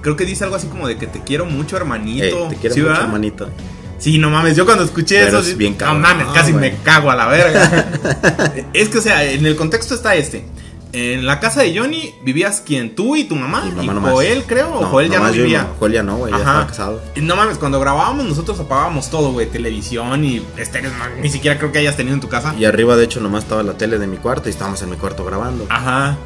Creo que dice algo así como de que te quiero mucho, hermanito. Eh, te quiero ¿Sí, mucho, verdad? hermanito. Sí, no mames, yo cuando escuché Pero eso, es bien no cabrón, mames, casi me cago a la verga. [LAUGHS] es que, o sea, en el contexto está este. En la casa de Johnny vivías quien, tú y tu mamá, Mi y mamá nomás. Joel, creo, o No, Joel ya no yo y vivía. Joel ya no, güey, ya estaba casado. Y no mames, cuando grabábamos nosotros apagábamos todo, güey, televisión y estéreos, ni siquiera creo que hayas tenido en tu casa. Y arriba, de hecho, nomás estaba la tele de mi cuarto y estábamos en mi cuarto grabando. Ajá.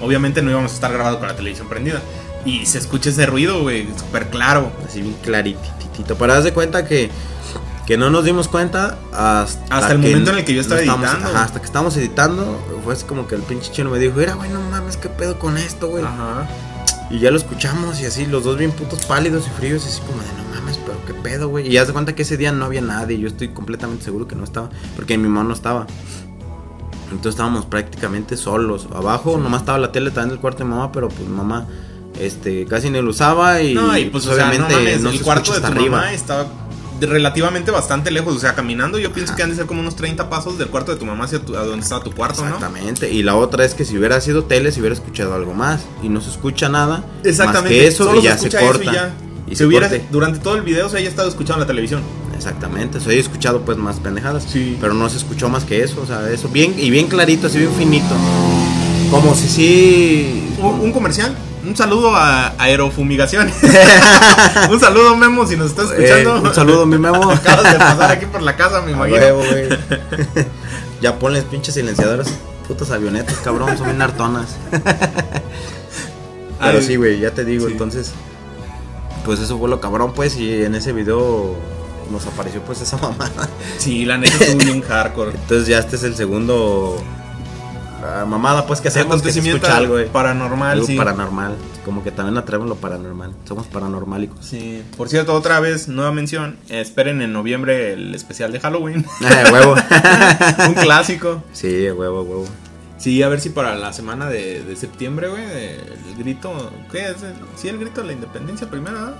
Obviamente no íbamos a estar grabando con la televisión prendida. Y se escucha ese ruido, güey, súper claro. Así bien clarititito. Para darse cuenta que, que no nos dimos cuenta hasta, Hasta el momento en el que yo estaba editando. Ajá, hasta que estábamos editando, fue así como que el pinche chino me dijo, mira, güey, no mames, qué pedo con esto, güey. Ajá. Y ya lo escuchamos y así, los dos bien putos pálidos y fríos, y así como de, no mames, pero qué pedo, güey. Y ya se cuenta que ese día no había nadie, yo estoy completamente seguro que no estaba, porque mi mamá no estaba. Entonces estábamos prácticamente solos. Abajo nomás estaba la tele también del cuarto de mamá, pero pues mamá este casi ni lo usaba y, No, y pues, o sea, no obviamente mames, no el se cuarto de tu arriba. mamá estaba relativamente bastante lejos. O sea, caminando yo pienso Ajá. que han de ser como unos 30 pasos del cuarto de tu mamá hacia tu- a donde estaba tu cuarto, ¿no? Exactamente. Y la otra es que si hubiera sido tele, se hubiera escuchado algo más. Y no se escucha nada. Exactamente. Más que eso Solo y ya se, corta. y ya. Y si se hubiera, corte. durante todo el video se haya estado escuchando la televisión. Exactamente. Se haya escuchado pues más pendejadas. Sí. Pero no se escuchó más que eso. O sea, eso bien y bien clarito, así bien finito. Como si sí. Un, un comercial. Un saludo a Aerofumigación. [LAUGHS] un saludo, Memo, si nos estás Eh, escuchando. un saludo, mi Memo. [LAUGHS] Acabas de pasar aquí por la casa, me imagino. huevo, ya ponles pinches silenciadores. Putas avionetas, cabrón. Son bien hartonas. [LAUGHS] Pero sí, güey, ya te digo, sí. entonces. Pues eso fue lo cabrón, pues. Y en ese video nos apareció, pues, esa mamada. Sí, la neta estuvo bien hardcore. Entonces ya este es el segundo. Mamada, pues, que hacemos que se escucha algo, güey. paranormal, Algo sí. paranormal. como que también atraemos lo paranormal. Somos paranormálicos. Sí. Por cierto, otra vez, nueva mención. eh, esperen en noviembre el especial de Halloween. [LAUGHS] Ah, huevo. [LAUGHS] Un clásico. sí, huevo, huevo. Sí, a ver si para la semana de, de septiembre, güey, el grito. ¿Qué es? Sí, el grito de la independencia primero, ¿no?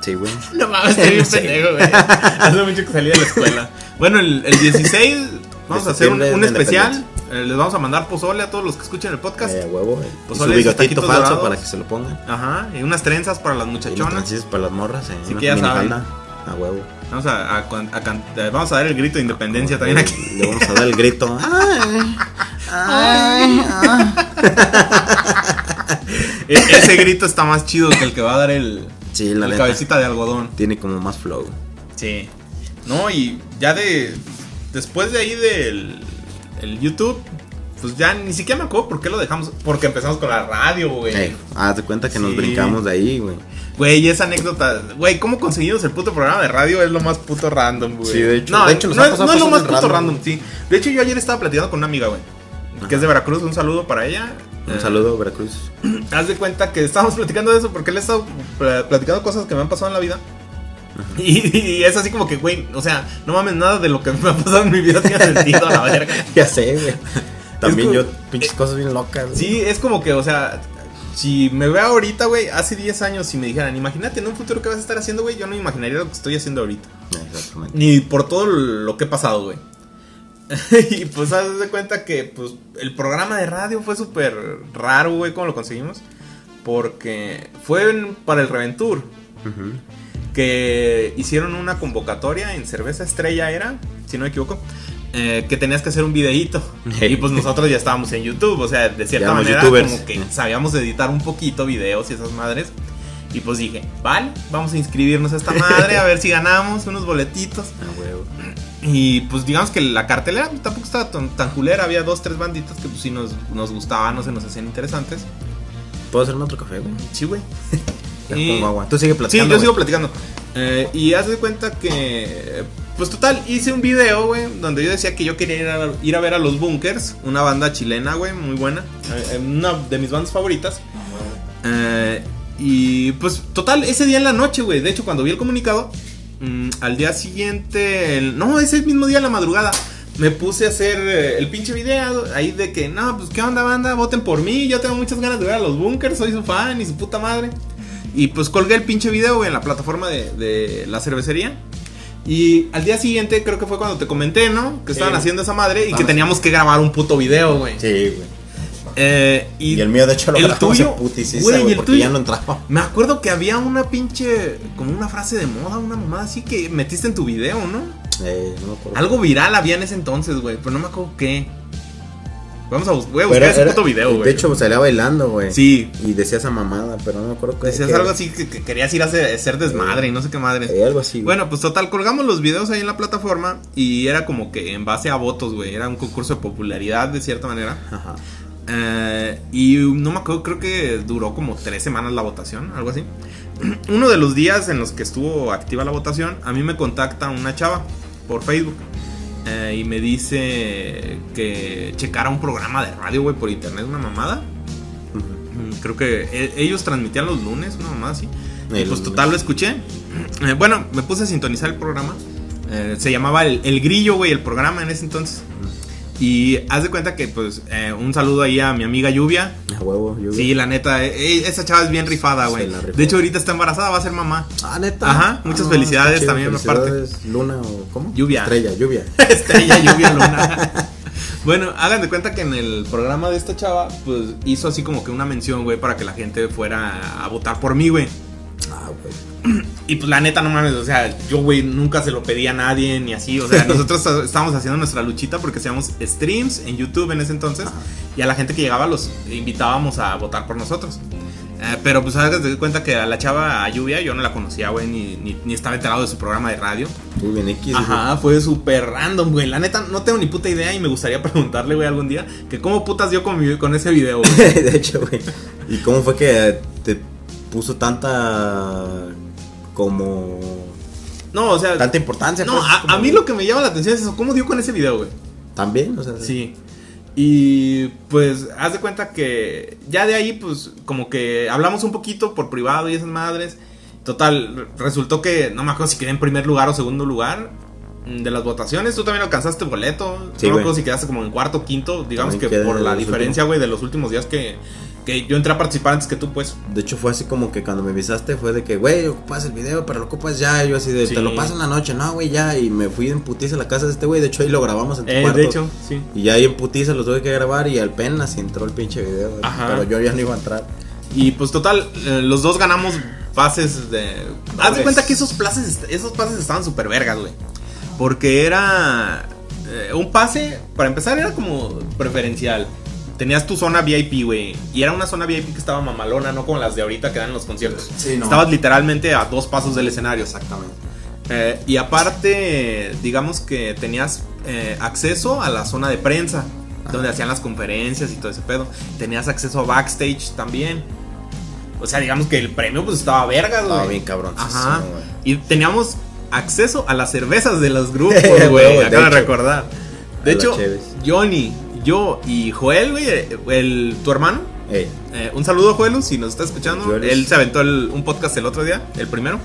Sí, güey. [LAUGHS] No mames, estoy bien pendejo, güey. Hace mucho que salí de la escuela. Bueno, el, el 16 vamos a hacer un, especial. Eh, les vamos a mandar pozole a todos los que escuchen el podcast. Eh, huevo. Y Pozole su y bigotito falso dorados. para que se lo pongan. Ajá, y unas trenzas para las Y muchachonas. trancistas para las morras. Eh, que ya saben. A huevo. Vamos a, a cuan- a can- eh, vamos a dar el grito de independencia también aquí. Le vamos a dar el grito. [LAUGHS] Ay, ay, ay. E- ese grito está más chido que el que va a dar el, Sí, la el cabecita de algodón. Tiene como más flow. Sí. No, y ya de. Después de ahí del el YouTube, pues ya ni siquiera me acuerdo por qué lo dejamos. Porque empezamos con la radio, güey. Ey, haz de cuenta que nos brincamos de ahí, güey. Güey, y esa anécdota. Güey, ¿cómo conseguimos el puto programa de radio? Es lo más puto random, güey. Sí, de hecho- No, de hecho no, es- no es lo más puto random. random, sí. De hecho, yo ayer estaba platicando con una amiga, güey. Que es de Veracruz. Un saludo para ella. Un Eh, saludo, Veracruz. [CLEARS THROAT] Haz de cuenta que estábamos [LAUGHS] platicando de eso porque le he estado pl- platicando cosas que me han pasado en la vida. [LAUGHS] Y, y es así como que, güey, o sea, no mames, nada de lo que me ha pasado en mi vida tiene sentido a la verga. [LAUGHS] Ya sé, güey. También como- yo, pinches cosas bien locas. güey. Sí, es como que, o sea, si me veo ahorita, güey, hace 10 años, si me dijeran, imagínate en un futuro qué vas a estar haciendo, güey, yo no imaginaría lo que estoy haciendo ahorita. Exactamente. Ni por todo lo que he pasado, güey. [LAUGHS] y pues haz de cuenta que pues el programa de radio fue súper raro, güey, cómo lo conseguimos. Porque fue en- para el Reventur. Ujú. Que hicieron una convocatoria en Cerveza Estrella era, si no me equivoco, eh, que tenías que hacer un videíto. y pues nosotros ya estábamos en YouTube, o sea, de cierta manera youtubers. como que sabíamos editar un poquito videos y esas madres. Y pues dije, vale, vamos a inscribirnos a esta madre, a ver si ganamos unos boletitos. [LAUGHS] Ah, huevo. Y pues digamos que la cartelera tampoco estaba tan, tan culera, había dos, tres banditas que pues sí nos, nos gustaban, no se nos hacían interesantes. ¿Puedo hacerme otro café, güey? Sí, güey. [LAUGHS] Ya Y- pongo agua. Tú sigue Sí, platicando. yo güey. sigo platicando. Eh, y haz de cuenta que. Pues total, hice un video, güey, donde yo decía que yo quería ir a, ir a ver a los Bunkers, una banda chilena, güey, muy buena. eh, una de mis bandas favoritas. Eh, y pues total, ese día en la noche, güey. De hecho, cuando vi el comunicado, mm, al día siguiente, el- no, ese mismo día en la madrugada, me puse a hacer eh, el pinche video ahí de que, no, pues qué onda, banda, voten por mí. Yo tengo muchas ganas de ver a los Bunkers, soy su fan y su puta madre. Y pues colgué el pinche video, güey, en la plataforma de, de la cervecería. Y al día siguiente, creo que fue cuando te comenté, ¿no? Que estaban Sí. haciendo esa madre y que teníamos que grabar un puto video, güey. Sí, güey. Eh, Y, el mío, de hecho, lo el grabamos tuyo, en putiza, güey, y güey, el porque tuyo. ya no entraba. Me acuerdo que había una pinche. Como una frase de moda, una mamada así que metiste en tu video, ¿no? Eh, no me acuerdo. Algo viral había en ese entonces, güey. Pero no me acuerdo qué. Vamos a, bus- voy a buscar ese era- puto video, güey. De hecho, salía bailando, güey. sí. Y decía esa mamada, pero no me acuerdo qué. Decías algo así que, que querías ir a hacer, hacer desmadre y no sé qué madre. Eh, algo así. Bueno, pues total, colgamos los videos ahí en la plataforma y era como que en base a votos, güey. Era un concurso de popularidad de cierta manera. Ajá. Eh, y no me acuerdo, creo que duró como tres semanas la votación, algo así. [CLEARS THROAT] Uno de los días en los que estuvo activa la votación, a mí me contacta una chava por Facebook. Eh, y me dice que checara un programa de radio, güey, por internet, una mamada. Mm, Creo que e- ellos transmitían los lunes, una mamada así. El pues total lo escuché. Eh, bueno, me puse a sintonizar el programa. Eh, se llamaba el, El Grillo, güey, el programa en ese entonces. Y haz de cuenta que, pues, eh, un saludo ahí a mi amiga Lluvia. A huevo, yo. Sí, la neta, eh, eh, esa chava es bien rifada, güey. De hecho, ahorita está embarazada, va a ser mamá. Ah, neta. Ajá, muchas Ah, felicidades chido, también, aparte. felicidades, Luna o ¿cómo? Lluvia. Estrella, lluvia. [LAUGHS] Estrella, lluvia, luna. [LAUGHS] bueno, hagan de cuenta que en el programa de esta chava, pues hizo así como que una mención, güey, para que la gente fuera a votar por mí, güey. Ah, güey. [CLEARS THROAT] Y pues la neta, no mames, o sea, yo, güey, nunca se lo pedí a nadie ni así. O sea, [LAUGHS] nosotros estábamos haciendo nuestra luchita porque hacíamos streams en YouTube en ese entonces. Ajá. Y a la gente que llegaba los invitábamos a votar por nosotros. Eh, pero pues hagas de cuenta que a la chava a Lluvia yo no la conocía, güey, ni, ni, ni estaba enterado de su programa de radio. Tú bien X. Ajá, fue súper random, güey. La neta, no tengo ni puta idea y me gustaría [LAUGHS] preguntarle, güey, algún día que cómo putas dio con, mi- con ese video, güey. [LAUGHS] de hecho, güey. ¿Y cómo fue que te puso tanta. Como. No, o sea, tanta importancia? no, pues, a, como- a mí lo que me llama la atención es eso, cómo dio con ese video, güey. También, o sea. Sí. Y pues, haz de cuenta que ya de ahí, pues, como que hablamos un poquito por privado y esas madres. Total, resultó que no me acuerdo si quedé en primer lugar o segundo lugar mm, de las votaciones. Tú también alcanzaste boleto. Sí, no me acuerdo si quedaste como en cuarto o quinto. Digamos También que por la diferencia, güey, de los últimos días que, que yo entré a participar antes que tú, pues. De hecho, fue así como que cuando me avisaste fue de que, güey, ocupas el video, pero lo ocupas ya. Y yo así de, Sí. te lo paso en la noche. No, güey, ya. Y me fui en putiza a la casa de este güey. De hecho, ahí lo grabamos en tu Eh, cuarto. de hecho, sí. Y ya ahí en putiza lo tuve que grabar y apenas entró el pinche video. Ajá. Pero yo ya no iba a entrar. Y pues total, eh, los dos ganamos pases de... Haz de Dobles. cuenta que esos pases, esos pases estaban súper vergas, güey. Porque era... eh, un pase, para empezar, era como preferencial. Tenías tu zona VIP, güey. Y era una zona VIP que estaba mamalona, no como las de ahorita que dan en los conciertos. Sí, no. Estabas literalmente a dos pasos del escenario. Exactamente. Eh, y aparte, digamos que tenías eh, acceso a la zona de prensa, donde hacían las conferencias y todo ese pedo. Tenías acceso a backstage también. O sea, digamos que el premio pues estaba verga, güey. Estaba bien cabrón. Ajá. Y teníamos acceso a las cervezas de los grupos, [LAUGHS] güey. Acabo de recordar. De hecho. Johnny, yo y Joel, güey, el, tu hermano. Eh, un saludo, Joelus, si nos está escuchando. Él se aventó el- un podcast el otro día, el primero.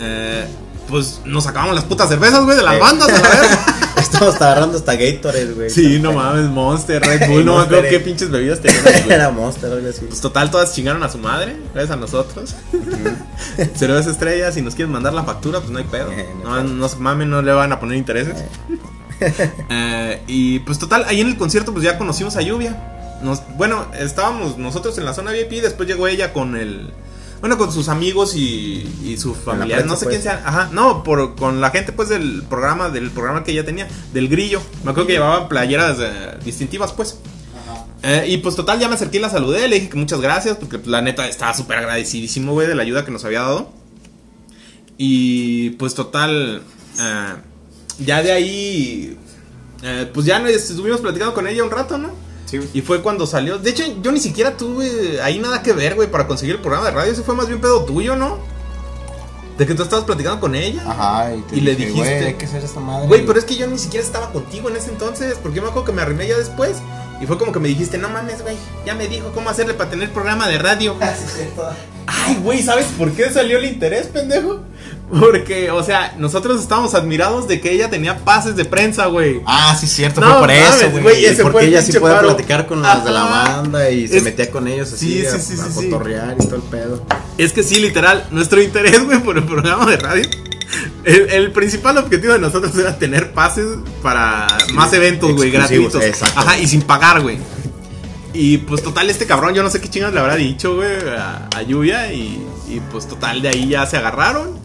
Eh, pues nos sacábamos las putas cervezas, güey, de las Eh. bandas, a verga. [LAUGHS] Estamos agarrando hasta Gatorade, güey. Sí, no mames, Monster, Red Bull, no me acuerdo qué pinches bebidas tenían. [LAUGHS] Era Monster, algo así. Pues total, todas chingaron a su madre, gracias a nosotros. [LAUGHS] Cervezas estrellas, si nos quieren mandar la factura, pues no hay pedo. No no se mamen, no le van a poner intereses. [LAUGHS] Eh, y pues total, ahí en el concierto pues ya conocimos a Lluvia. Nos, bueno, estábamos nosotros en la zona VIP, después llegó ella con el... Bueno, con sus amigos y, y su familiar, prensa, no sé pues. quién sea. Ajá, no, por, con la gente pues del programa, del programa que ella tenía, del grillo. Me acuerdo que llevaba playeras eh, distintivas pues. Eh, y pues total, ya me acerqué y la saludé, le dije que muchas gracias, porque pues, la neta estaba súper agradecidísimo, güey, de la ayuda que nos había dado. Y pues total, eh, ya de ahí, eh, pues ya nos estuvimos platicando con ella un rato, ¿no? Sí, güey. Y fue cuando salió. De hecho, yo ni siquiera tuve ahí nada que ver, güey, para conseguir el programa de radio. Ese fue más bien pedo tuyo, ¿no? De que tú estabas platicando con ella. Ajá, y, te Y le dije, dijiste- Güey, hay que hacer esta madre. Güey, pero es que yo ni siquiera estaba contigo en ese entonces, porque yo me acuerdo que me arrimé ya después. Y fue como que me dijiste, no mames, güey, ya me dijo cómo hacerle para tener programa de radio. [LAUGHS] Ay, güey, ¿sabes por qué salió el interés, pendejo? Porque, o sea, nosotros estábamos admirados de que ella tenía pases de prensa, güey. Ah, sí, cierto, No, fue por mames, eso, güey, fue Porque el ella sí paro. platicar con los de la Ajá. banda y se Es- metía con ellos así Sí, a, sí, sí, a sí, cotorrear y todo el pedo. Es que sí, literal, nuestro interés, güey, por el programa de radio. El, el principal objetivo de nosotros era tener pases para más eventos, güey, gratuitos. exacto. Ajá, y sin pagar, güey. Y pues total, este cabrón, yo no sé qué chingas le habrá dicho, güey, a, a Lluvia. Y, y, pues total, de ahí ya se agarraron.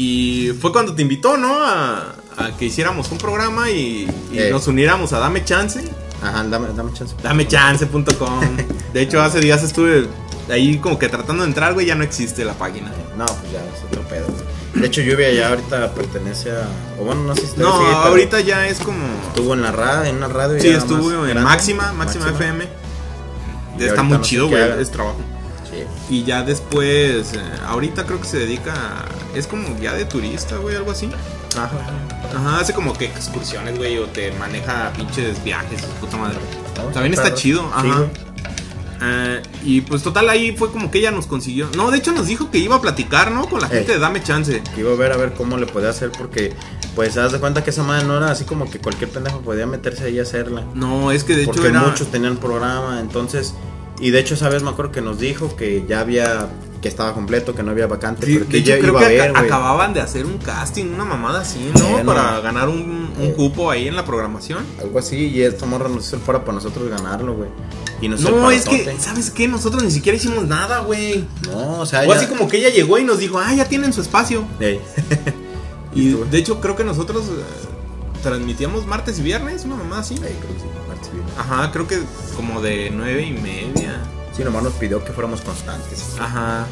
Y fue cuando te invitó, ¿no? A, a que hiciéramos un programa y, y Eh. nos uniéramos a Dame Chance. Ajá, dame, dame chance. Damechance.com. De hecho, hace días estuve ahí como que tratando de entrar, güey, ya no existe la página. No, pues ya es otro pedo. güey. De hecho, Lluvia ya ahorita pertenece a. O bueno, no sé si No, sigue, ahorita ya es como. Estuvo en la radio, en una radio. Sí, estuvo en. Máxima, Máxima, FM. Está muy no chido, güey, es trabajo. Y ya después, eh, ahorita creo que se dedica. a- Es como guía de turista, güey, algo así. Ajá. Ajá, hace como que excursiones, güey, o te maneja pinches viajes, puta madre. También está chido, ajá. Eh, y pues total ahí fue como que ella nos consiguió. No, de hecho nos dijo que iba a platicar, ¿no? Con la gente de Dame Chance. Que iba a ver a ver cómo le podía hacer porque pues haz de cuenta que esa madre no era así como que cualquier pendejo podía meterse ahí a hacerla. No, es que de hecho era. muchos tenían programa, entonces y de hecho esa vez me acuerdo que nos dijo que ya había que estaba completo, que no había vacante, Sí, pero de que hecho, ya creo iba que a ver, acababan de hacer un casting, una mamada así, ¿no? Eh, no. Para ganar un, un Eh. cupo ahí en la programación. Algo así, y esta morra nos hizo el fuera para nosotros ganarlo, güey. Y nos No, es que. ¿sabes qué? Nosotros ni siquiera hicimos nada, güey. No, o sea, O así como que ella llegó y nos dijo, ah, ya tienen su espacio. Y [LAUGHS] de hecho creo que nosotros eh, transmitíamos martes y viernes, una mamada así. Ey, creo que sí, martes y viernes. Ajá, creo que como de nueve y media. Sí, nomás nos pidió que fuéramos constantes. Ajá.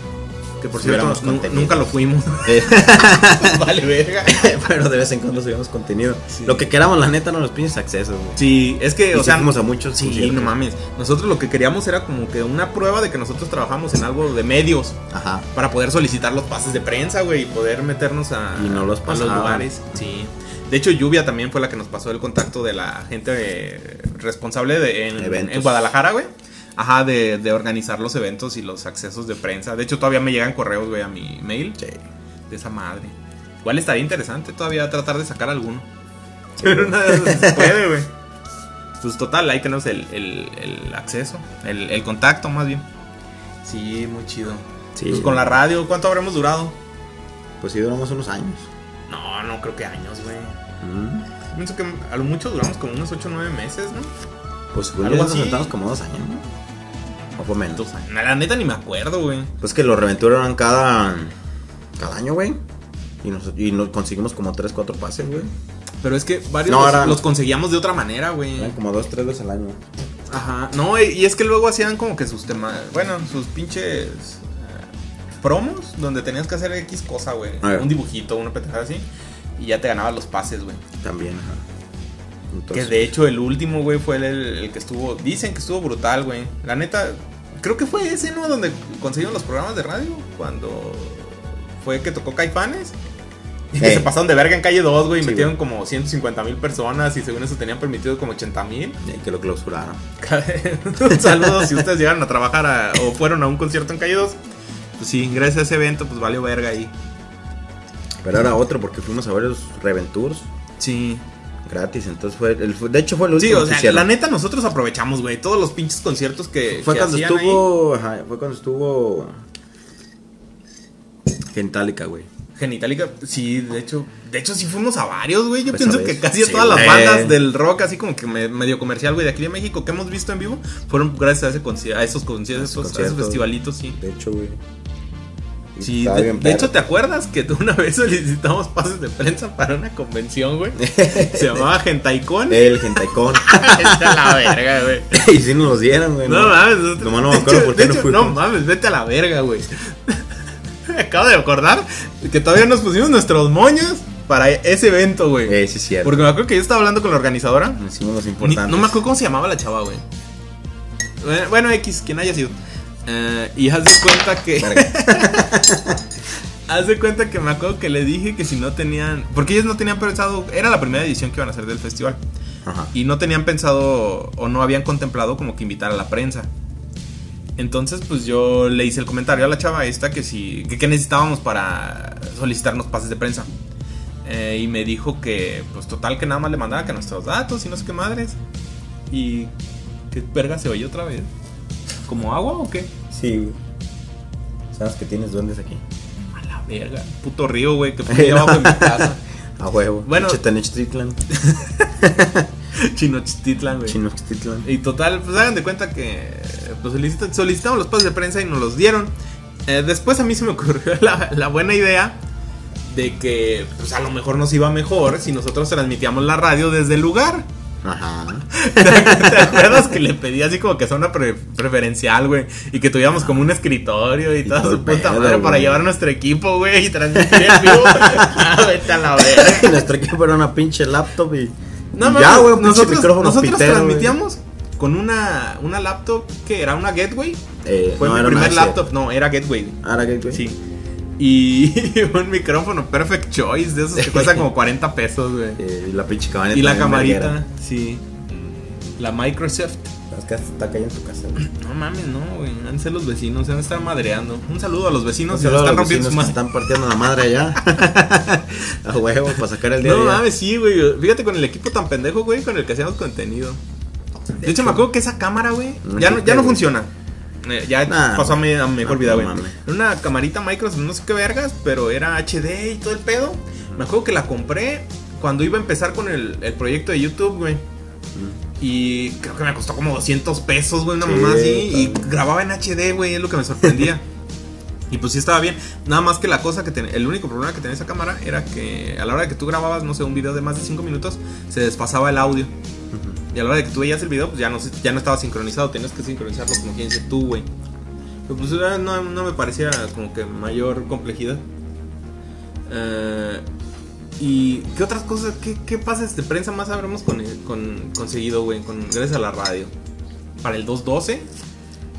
Que por Si cierto, nunca lo fuimos. Eh, [LAUGHS] [LAUGHS] vale, verga. [LAUGHS] pero de vez en cuando subimos contenido. Sí. Lo que queramos, la neta, no los pinches accesos, güey. Sí, es que, Y o sea, a muchos Sí, conciertos. no mames. Nosotros lo que queríamos era como que una prueba de que nosotros trabajamos en algo de medios Ajá. para poder solicitar los pases de prensa, güey, y poder meternos a, Y no los a los pasaban. lugares. Sí. De hecho, Lluvia también fue la que nos pasó el contacto de la gente eh, responsable de, en, en Guadalajara, güey. Ajá, de, de organizar los eventos y los accesos de prensa. De hecho, todavía me llegan correos, güey, a mi mail Sí. de esa madre. Igual estaría interesante todavía tratar de sacar alguno. Pero nada, se [LAUGHS] puede, güey. Pues total, ahí tenemos el, el, el acceso, el, el contacto más bien. Sí, muy chido. Sí. Pues con la radio, ¿cuánto habremos durado? Pues sí, duramos unos años. No, no creo que años, güey. Mm. Pienso que a lo mucho duramos como unos 8 o 9 meses, ¿no? Pues según Algo nos sentamos como dos años, ¿no? O fue menos. Dos años. La neta ni me acuerdo, güey. Pues que los reventuros eran cada. Cada año, güey. Y nos, y nos conseguimos como 3, 4 pases, güey. Pero es que varios No, los, eran- los conseguíamos de otra manera, güey. Eran como 2, 3 veces al año. Ajá. No, y es que luego hacían como que sus temas. Bueno, sus pinches. eh, promos donde tenías que hacer X cosa, güey. Un dibujito, una pendejada así. Y ya te ganabas los pases, güey. También, ajá. Que de hecho el último, güey, fue el, el que estuvo. Dicen que estuvo brutal, güey. La neta, creo que fue ese, ¿no? Donde consiguieron los programas de radio. Cuando fue que tocó Caifanes. Y que se pasaron de verga en calle 2, güey. Y Sí, metieron como 150 mil personas. Y según eso tenían permitido como 80 mil. y que lo clausuraron. [LAUGHS] Un saludo si ustedes llegaron a trabajar a- o fueron a un concierto en calle 2. Pues sí, gracias a ese evento, pues valió verga ahí. Pero ahora otro porque fuimos a varios Reventours Sí. gratis. Entonces fue. El, de hecho, fue el Sí, último o que sea, la neta nosotros aprovechamos, güey, todos los pinches conciertos que Fue que cuando hacían ahí. estuvo. Ajá, fue cuando estuvo. Gentálica, güey. Genitalica, sí, de hecho, de hecho sí fuimos a varios, güey. Yo Pues, pienso que casi Sí, todas las bandas del rock, así como que me- medio comercial, güey, de aquí de México que hemos visto en vivo, fueron gracias a, ese conci- a esos conciertos, a esos festivalitos, sí. De hecho, güey. Sí, de, bien de perro. hecho, ¿te acuerdas que tú una [LAUGHS] vez solicitamos pases de prensa para una convención, güey? [LAUGHS] Se llamaba Gentaicon. El Gentaicon. [LAUGHS] Vete a la verga, güey. y sí nos los dieron, güey. No mames, nosotros- Nomás no me acuerdo hecho- por qué no fuimos. No mames, vete a la verga, güey. Me acabo de acordar que todavía nos pusimos nuestros moños para ese evento, güey. Eh, sí, es cierto. Porque me acuerdo que yo estaba hablando con la organizadora. Hicimos los Ni- importantes. no me acuerdo cómo se llamaba la chava, güey. Bueno, Bueno, X, quien haya sido. Eh, y haz de cuenta que. [LAUGHS] [LAUGHS] haz de cuenta que me acuerdo que le dije que si no tenían. Porque ellos no tenían pensado. Era la primera edición que iban a hacer del festival. Ajá. Y no tenían pensado o no habían contemplado como que invitar a la prensa. Entonces, pues yo le hice el comentario a la chava esta que si que, necesitábamos para solicitarnos pases de prensa. Eh, y me dijo que, pues total, que nada más le mandara que nuestros datos y no sé qué madres. Y que verga se oye otra vez. ¿Como agua o qué? Sí, güey. Sabes que tienes duendes aquí. A la verga. Puto río, güey, que fue abajo de mi casa. [LAUGHS] A huevo. Bueno. Pinche Tenochtitlan. [LAUGHS] Chinochtitlan, güey. Chinochtitlan. Y total, pues hagan de cuenta que pues, solicita- solicitamos los pases de prensa y nos los dieron. Eh, después a mí se me ocurrió [LAUGHS] la, la buena idea de que pues a lo mejor nos iba mejor si nosotros transmitíamos la radio desde el lugar. Ajá. [LAUGHS] ¿Te acuerdas que le pedí así como que zona pre- preferencial, güey? Y que tuviéramos como un escritorio y, Y toda su el puta madre para llevar nuestro equipo, güey, y transmitir en vivo. [LAUGHS] Ah, vete a la verga. [LAUGHS] Nuestro equipo era una pinche laptop y. No, mames, ya, güey, nosotros, nosotros pitero, transmitíamos con una, una laptop que era una Gateway. Eh, Fue no, mi era primer laptop, no, era Gateway. Ahora que, güey. Sí. Y [LAUGHS] un micrófono Perfect Choice de esos que cuesta como 40 pesos, güey. [LAUGHS] Eh, y la pinche camarita. Y la camarita, sí. La Microsoft. Es que está cayendo en tu casa, güey. No mames, no, güey. Han ser los vecinos, se van a estar madreando. Un saludo a los vecinos a están rompiendo su madre. están partiendo la madre allá. [LAUGHS] a huevo, para sacar el día No mames, sí, güey. Fíjate con el equipo tan pendejo, güey, con el que hacíamos contenido. De hecho, me acuerdo que esa cámara, güey, ya, no, ya no funciona. Eh, ya Nah, pasó a mi, a mi mejor no, vida, güey. Era una camarita Microsoft, no sé qué vergas, pero era HD y todo el pedo. Me acuerdo que la compré cuando iba a empezar con el, el proyecto de YouTube, güey. Y creo que me costó como 200 pesos, güey, una Sí, mamá así. Y grababa en HD, güey, es lo que me sorprendía. [LAUGHS] y pues sí estaba bien. Nada más que la cosa que tenía, el único problema que tenía esa cámara era que a la hora de que tú grababas, no sé, un video de más de 5 minutos, se desfasaba el audio. Y a la hora de que tú veías el video, pues ya no, ya no estaba sincronizado, tenías que sincronizarlo como quien dice tú, güey. Pero pues no, no me parecía como que mayor complejidad. Eh, ¿Y qué otras cosas, qué, qué pases de prensa más habremos con, con- conseguido, güey, con, gracias a la radio? Para el 212,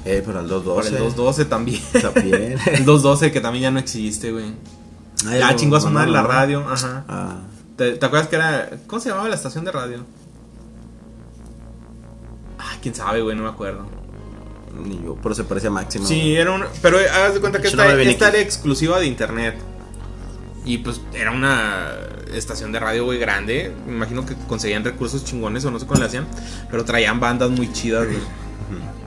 Eh, para el 212. para el 212 también. También. [LAUGHS] el 212 que también ya no existe, güey. Ya chingó a no, la radio, ajá. Ah, ¿Te, te acuerdas que era. ¿Cómo se llamaba la estación de radio? Ah, quién sabe, güey, no me acuerdo. Ni yo, pero se parece a Máximo. Sí, era un. Pero hagas de cuenta que esta, 89 esta era exclusiva de internet. Y pues era una estación de radio, güey, grande. Me imagino que conseguían recursos chingones o no sé cómo le hacían. Pero traían bandas muy chidas, güey.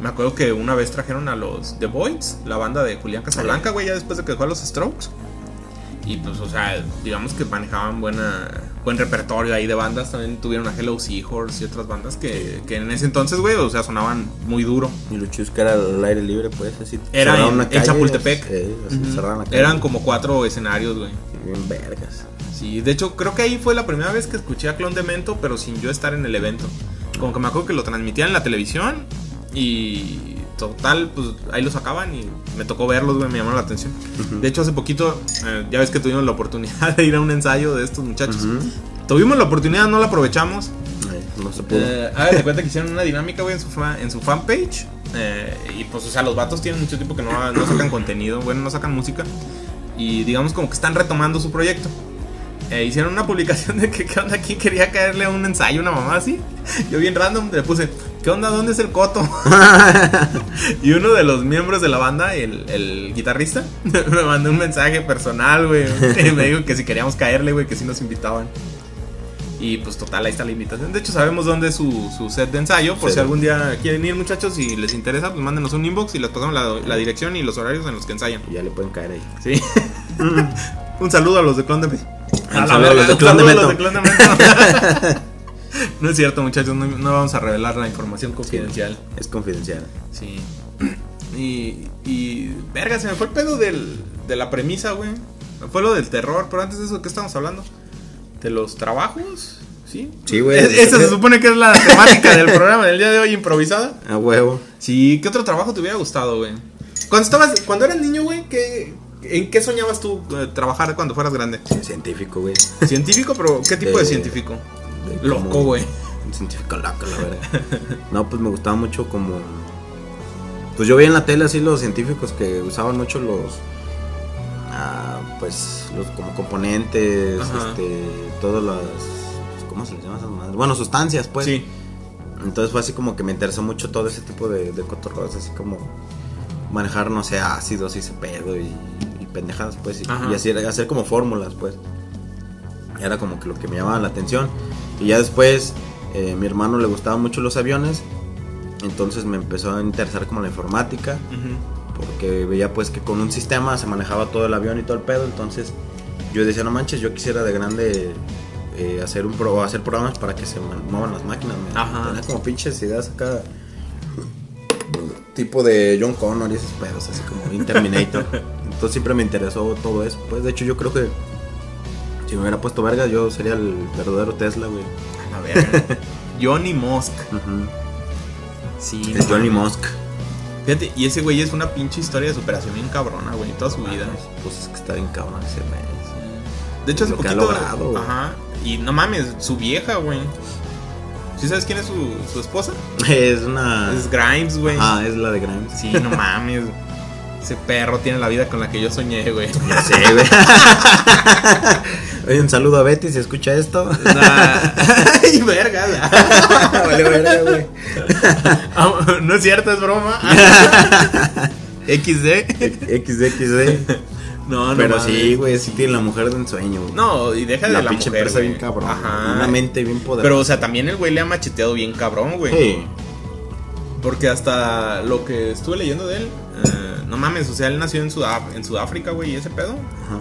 Me acuerdo que una vez trajeron a los The Boys, la banda de Julián Casablanca, güey, ya después de que dejó a los Strokes. Y pues, o sea, digamos que manejaban buena, buen repertorio ahí de bandas. También tuvieron a Hello Seahorse y otras bandas que, que en ese entonces, güey, o sea, sonaban muy duro. Y que era al aire libre, pues, así. Era en- una en calle, Chapultepec. eh, así, cerraron la calle. Eran como cuatro escenarios, güey. Bien vergas. Sí, de hecho, creo que ahí fue la primera vez que escuché a Clon de Mento, pero sin yo estar en el evento. Como que me acuerdo que lo transmitían en la televisión y total, pues ahí lo sacaban y me tocó verlos, güey, me llamaron la atención. De hecho, hace poquito, eh, ya ves que tuvimos la oportunidad [LAUGHS] de ir a un ensayo de estos muchachos. Tuvimos la oportunidad, no la aprovechamos. No se pudo. Eh, hagan de cuenta que hicieron una dinámica, güey, en su, fa- en su fanpage. eh, y pues, o sea, los vatos tienen mucho tiempo que no, no sacan contenido, bueno, no sacan música. Y digamos como que están retomando su proyecto. Eh, hicieron una publicación de que, ¿qué onda? ¿Quién quería caerle a un ensayo, una mamá así? [LAUGHS] Yo bien random le puse, ¿qué onda? ¿Dónde es el coto? [LAUGHS] y uno de los miembros de la banda, el, el guitarrista, [LAUGHS] me mandó un mensaje personal, güey. Y me dijo que si queríamos caerle, güey, que si nos invitaban. Y pues total, ahí está la invitación. De hecho, sabemos dónde es su, su set de ensayo. Por Sí. si algún día quieren ir, muchachos, y les interesa, pues mándenos un inbox y les pasamos la, la dirección y los horarios en los que ensayan. Y ya le pueden caer ahí. Sí. [LAUGHS] un saludo a los de Clon de. Un saludo a los de Clon de no es cierto, muchachos, no, no vamos a revelar la información confidencial. Es confidencial. Sí. Y, y. Verga, se me fue el pedo del, de la premisa, güey. Fue lo del terror, pero antes de eso, ¿de qué estamos hablando? ¿De los trabajos? ¿Sí? Sí, güey. Es- Esa se supone que es la [LAUGHS] temática del programa del día de hoy, improvisada. A huevo. Sí, ¿qué otro trabajo te hubiera gustado, güey? Cuando estabas, cuando eras niño, güey, ¿qué, ¿en qué soñabas tú eh, trabajar cuando fueras grande? Científico, güey. ¿Científico? ¿Pero qué tipo de De- científico? Loco, güey. [LAUGHS] Un científico loco, la verdad. No, pues me gustaba mucho como. Pues yo veía en la tele así los científicos que usaban mucho los. ah, pues los como componentes, Ajá. este. Todas las. pues, ¿Cómo se les llama esas madres? Bueno, sustancias, pues. sí. Entonces fue así como que me interesó mucho todo ese tipo de, de cotorreos, así como manejar, no sé, ácidos y ese pedo y, y pendejadas, pues, y, hacer, hacer como fórmulas, pues. Era como que lo que me llamaba la atención. Y ya después, eh, mi hermano le gustaban mucho los aviones, entonces me empezó a interesar como la informática, Ujú. porque veía pues que con un sistema se manejaba todo el avión y todo el pedo, entonces yo decía, no manches, yo quisiera de grande eh, hacer un pro, hacer programas para que se muevan las máquinas. Ajá. Tenía como pinches ideas acá. Tipo de John Connor y esos pedos, así como Terminator. [LAUGHS] Entonces siempre me interesó todo eso. Pues de hecho yo creo que si me hubiera puesto verga yo sería el verdadero Tesla, güey. A ver. [LAUGHS] Johnny Musk. Ujú. Sí. Es Johnny. Musk. Fíjate, y ese güey es una pinche historia de superación bien cabrona, güey, toda su vida. Pues es que está bien cabrón ese mes. De hecho, hace Lo que ha poquito. logrado. Ajá. Y no mames, su vieja, güey. ¿Sí sabes quién es su, su esposa? [LAUGHS] Es una. Es Grimes, güey. Ah, es la de Grimes. Sí, no mames. Ese perro tiene la vida con la que yo soñé, güey. [LAUGHS] Ya sé, güey. Oye, un saludo a Betty si escucha esto. Nah. [LAUGHS] Ay, verga. [LAUGHS] vale, verga, güey. [LAUGHS] No es cierto, es broma. XD. XXD. No, no Pero mames. sí, güey, sí tiene la mujer de ensueño, güey. No, y deja de la, la pinche mujer, empresa bien cabrón. Ajá. Una mente bien poderosa. Pero, o sea, también el güey le ha macheteado bien cabrón, güey. Sí. Porque hasta lo que estuve leyendo de él, eh, no mames, o sea, él nació en, en Sudáfrica, güey, y ese pedo. Ajá.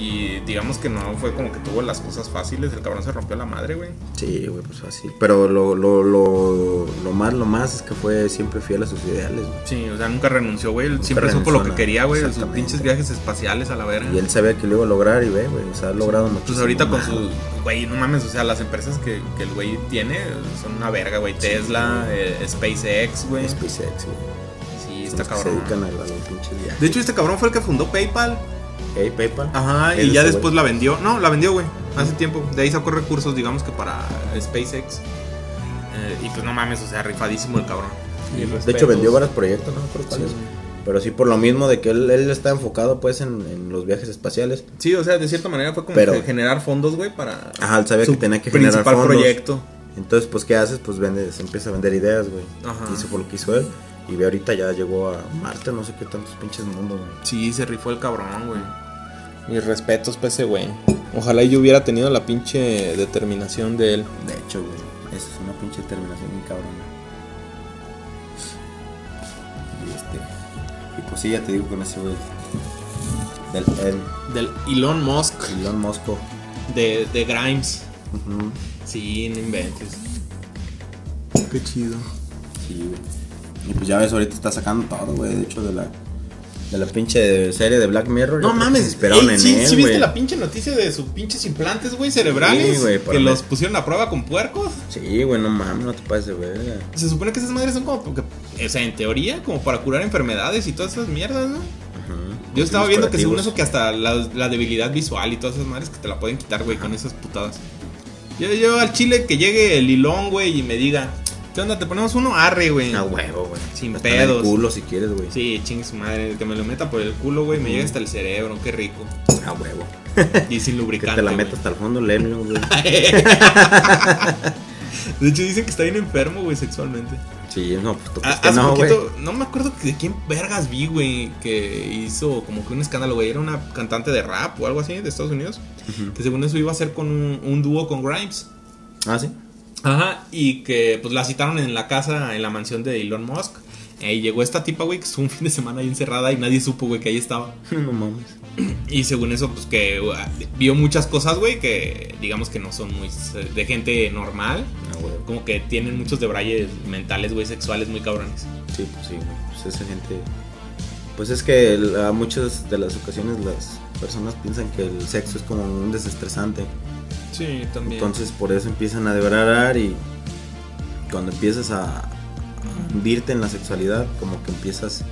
Y digamos que no fue como que tuvo las cosas fáciles, el cabrón se rompió la madre, güey. Sí, güey, pues así. Pero lo, lo, lo, lo más, lo más es que fue siempre fiel a sus ideales, güey. Sí, o sea, nunca renunció, güey. Nunca siempre supo lo que quería, güey. Sus pinches viajes espaciales a la verga. Y él sabía que lo iba a lograr y ve, güey, o sea, ha logrado mucho. Pues ahorita con su. Güey, no mames, o sea, las empresas que, que el güey tiene son una verga, güey. Tesla, eh, SpaceX, güey. SpaceX, güey. Sí, está que Se cabrón. dedican a, a los pinches viajes. De hecho, este cabrón fue el que fundó PayPal. Hey, PayPal. Ajá, y ya después la vendió. No, la vendió, güey. Hace tiempo. De ahí sacó recursos, digamos que para SpaceX. Eh, y pues no mames, o sea, rifadísimo el cabrón. De hecho, vendió varios proyectos, ¿no? Por Sí. Pero sí, por lo mismo de que él, él está enfocado pues en, en los viajes espaciales. Sí, o sea, de cierta manera fue como Pero- que generar fondos, güey, para Ajá, él sabía su que tenía que generar principal fondos. proyecto. Entonces, pues, ¿qué haces? Pues vendes, empieza a vender ideas, güey. Ajá. Y eso fue lo que hizo él. Y ve ahorita ya llegó a Marte, no sé qué tantos pinches mundos, güey. Sí, se rifó el cabrón, güey. Mis respetos para ese güey. Ojalá yo hubiera tenido la pinche determinación de él. De hecho, güey, esa es una pinche terminación bien cabrona. Y este. Y pues sí, ya te digo con ese güey. Del el, Del Elon Musk, Elon Musk. de, de Grimes. Ujú. Sí, no inventes. Qué chido. Sí, güey. Y pues ya ves, ahorita está sacando todo, güey. De hecho, de la. De la pinche serie de Black Mirror. No mames, esperaron en sí, él, sí viste la pinche noticia de sus pinches implantes, güey, cerebrales. Sí, güey, para que los pusieron a prueba con puercos. Sí, güey, no mames, no te pases de verga. Se supone que esas madres son como, porque, o sea, en teoría, como para curar enfermedades y todas esas mierdas, ¿no? Ujú. Yo estaba viendo que según eso que hasta la, la debilidad visual y todas esas madres que te la pueden quitar, güey, con esas putadas. Yo, yo al chile que llegue el hilón, güey, y me diga, ¿qué onda? ¿Te ponemos uno? Arre, güey. A huevo, güey. Sin Hasta en el pedos. culo si quieres, güey. Sí, ching su madre, que me lo meta por el culo, güey, me llega hasta el cerebro, qué rico. A huevo. Y sin Que lubricante. te la metas hasta el fondo, léelo, güey. [LAUGHS] De hecho, dicen que está bien enfermo, güey, sexualmente. Sí, no, pues tú Ah, que no, güey. poquito, no me acuerdo de quién vergas vi, güey, que hizo como que un escándalo, güey. Era una cantante de rap o algo así de Estados Unidos. Que según eso iba a hacer con un, un dúo con Grimes. Ah, sí. Ajá, y que pues la citaron en la casa, en la mansión de Elon Musk. Eh, Y llegó esta tipa, güey, que estuvo un [LAUGHS] fin de semana ahí encerrada y nadie supo, güey, que ahí estaba. [LAUGHS] No mames. [CLEARS THROAT] Y según eso, pues que uh, vio muchas cosas, güey, que digamos que no son muy de gente normal. A huevo. Como que tienen muchos debrayes mentales, güey, sexuales muy cabrones. Sí, pues sí, güey. Pues esa gente. Pues es que a muchas de las ocasiones las personas piensan que el sexo es como un desestresante. Sí, también. Entonces por eso empiezan a deverar y cuando empiezas a, a hundirte en la sexualidad, como que empiezas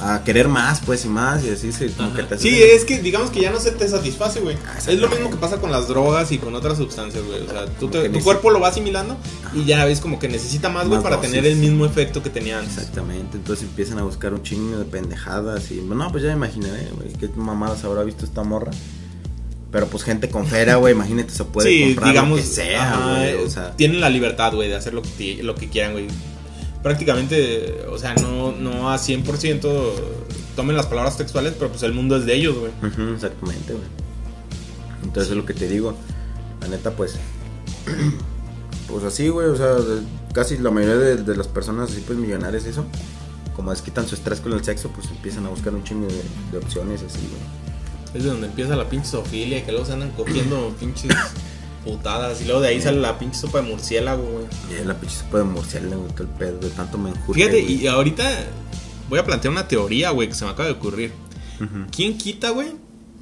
a, a querer más, pues y más, y así se, como que te Sí, haces- es que digamos que ya no se te satisface, güey. Ah, Es lo mismo que pasa con las drogas y con otras sustancias, güey. O sea, tú te- tu neces- cuerpo lo va asimilando y ya ves como que necesita más, güey, para dosis. tener el mismo efecto que tenía antes. Exactamente, entonces empiezan a buscar un chingo de pendejadas y no, pues ya me imaginaré, güey, qué mamadas habrá visto esta morra. Pero pues gente con fera, güey, imagínate, se puede sí, comprar digamos, lo que sea, ajá, güey, o sea, tienen la libertad, güey, de hacer lo que, lo que quieran, güey. Prácticamente, o sea, no, no a 100% tomen las palabras textuales, pero pues el mundo es de ellos, güey. ujú, exactamente, güey. Entonces es lo que te digo, la neta, pues, [CLEARS THROAT] pues así, güey, o sea, casi la mayoría de, de las personas así, pues millonarias, eso, como desquitan su estrés con el sexo, pues empiezan a buscar un chingo de, de opciones así, güey. Es de donde empieza la pinche sofilia y que luego se andan cogiendo [COUGHS] pinches putadas y luego de ahí sale la pinche sopa de murciélago, güey. La pinche sopa de murciélago, todo el pedo, de tanto me enjurje, Fíjate, güey. y ahorita voy a plantear una teoría, güey, que se me acaba de ocurrir. ¿Quién quita, güey?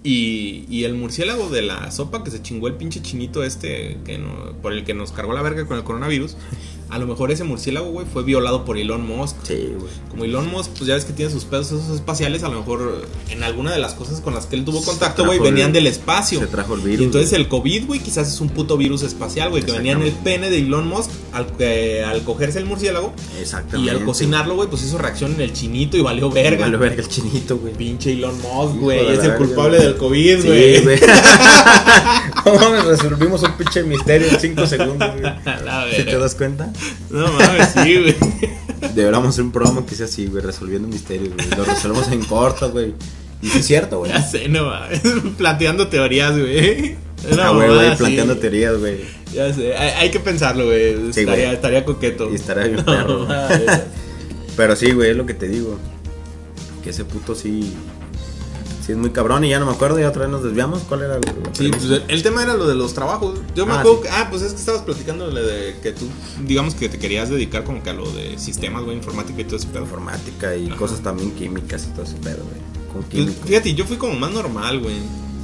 Y, y el murciélago de la sopa que se chingó el pinche chinito este que no- por el que nos cargó la verga con el coronavirus. [LAUGHS] A lo mejor ese murciélago, güey, fue violado por Elon Musk. Sí, güey. Como Elon Musk, pues ya ves que tiene sus pedos esos espaciales, a lo mejor en alguna de las cosas con las que él tuvo contacto, güey, el- venían del espacio. Se trajo el virus. Y entonces el COVID, güey, quizás es un puto virus espacial, güey, que venía en el pene de Elon Musk al, que- al cogerse el murciélago Exactamente. y al cocinarlo, güey, pues hizo reacción en el chinito y valió verga. Vale verga el chinito, güey. Pinche Elon Musk, güey, es el culpable del COVID, Sí, güey. güey. [LAUGHS] [LAUGHS] No mames, resolvimos un pinche misterio en 5 segundos, güey. [LAUGHS] ¿Sí te das cuenta? No mames, sí, [LAUGHS] güey. Deberíamos hacer un programa que sea así, güey, resolviendo misterios, güey. Lo resolvemos en corto, güey. Y sí es cierto, güey. Ya sé, no mames. Planteando teorías, güey. Ah, güey, güey, planteando teorías, güey. Ya sé, hay, hay que pensarlo, güey. Sí, estaría, güey. estaría coqueto. Y estaría bien No, perro. mames. Pero sí, güey, es lo que te digo. Que ese puto sí. Sí es muy cabrón y ya no me acuerdo. Y otra vez nos desviamos. ¿Cuál era el, Sí, pues el, el tema era lo de los trabajos. Yo me Ah, acuerdo sí. que, ah, pues es que estabas platicando de que tú, digamos que te querías dedicar como que a lo de sistemas, güey, informática y todo ese pedo. informática y Ajá. cosas también químicas y todo ese pedo, güey. Con Pues, fíjate, yo fui como más normal, güey.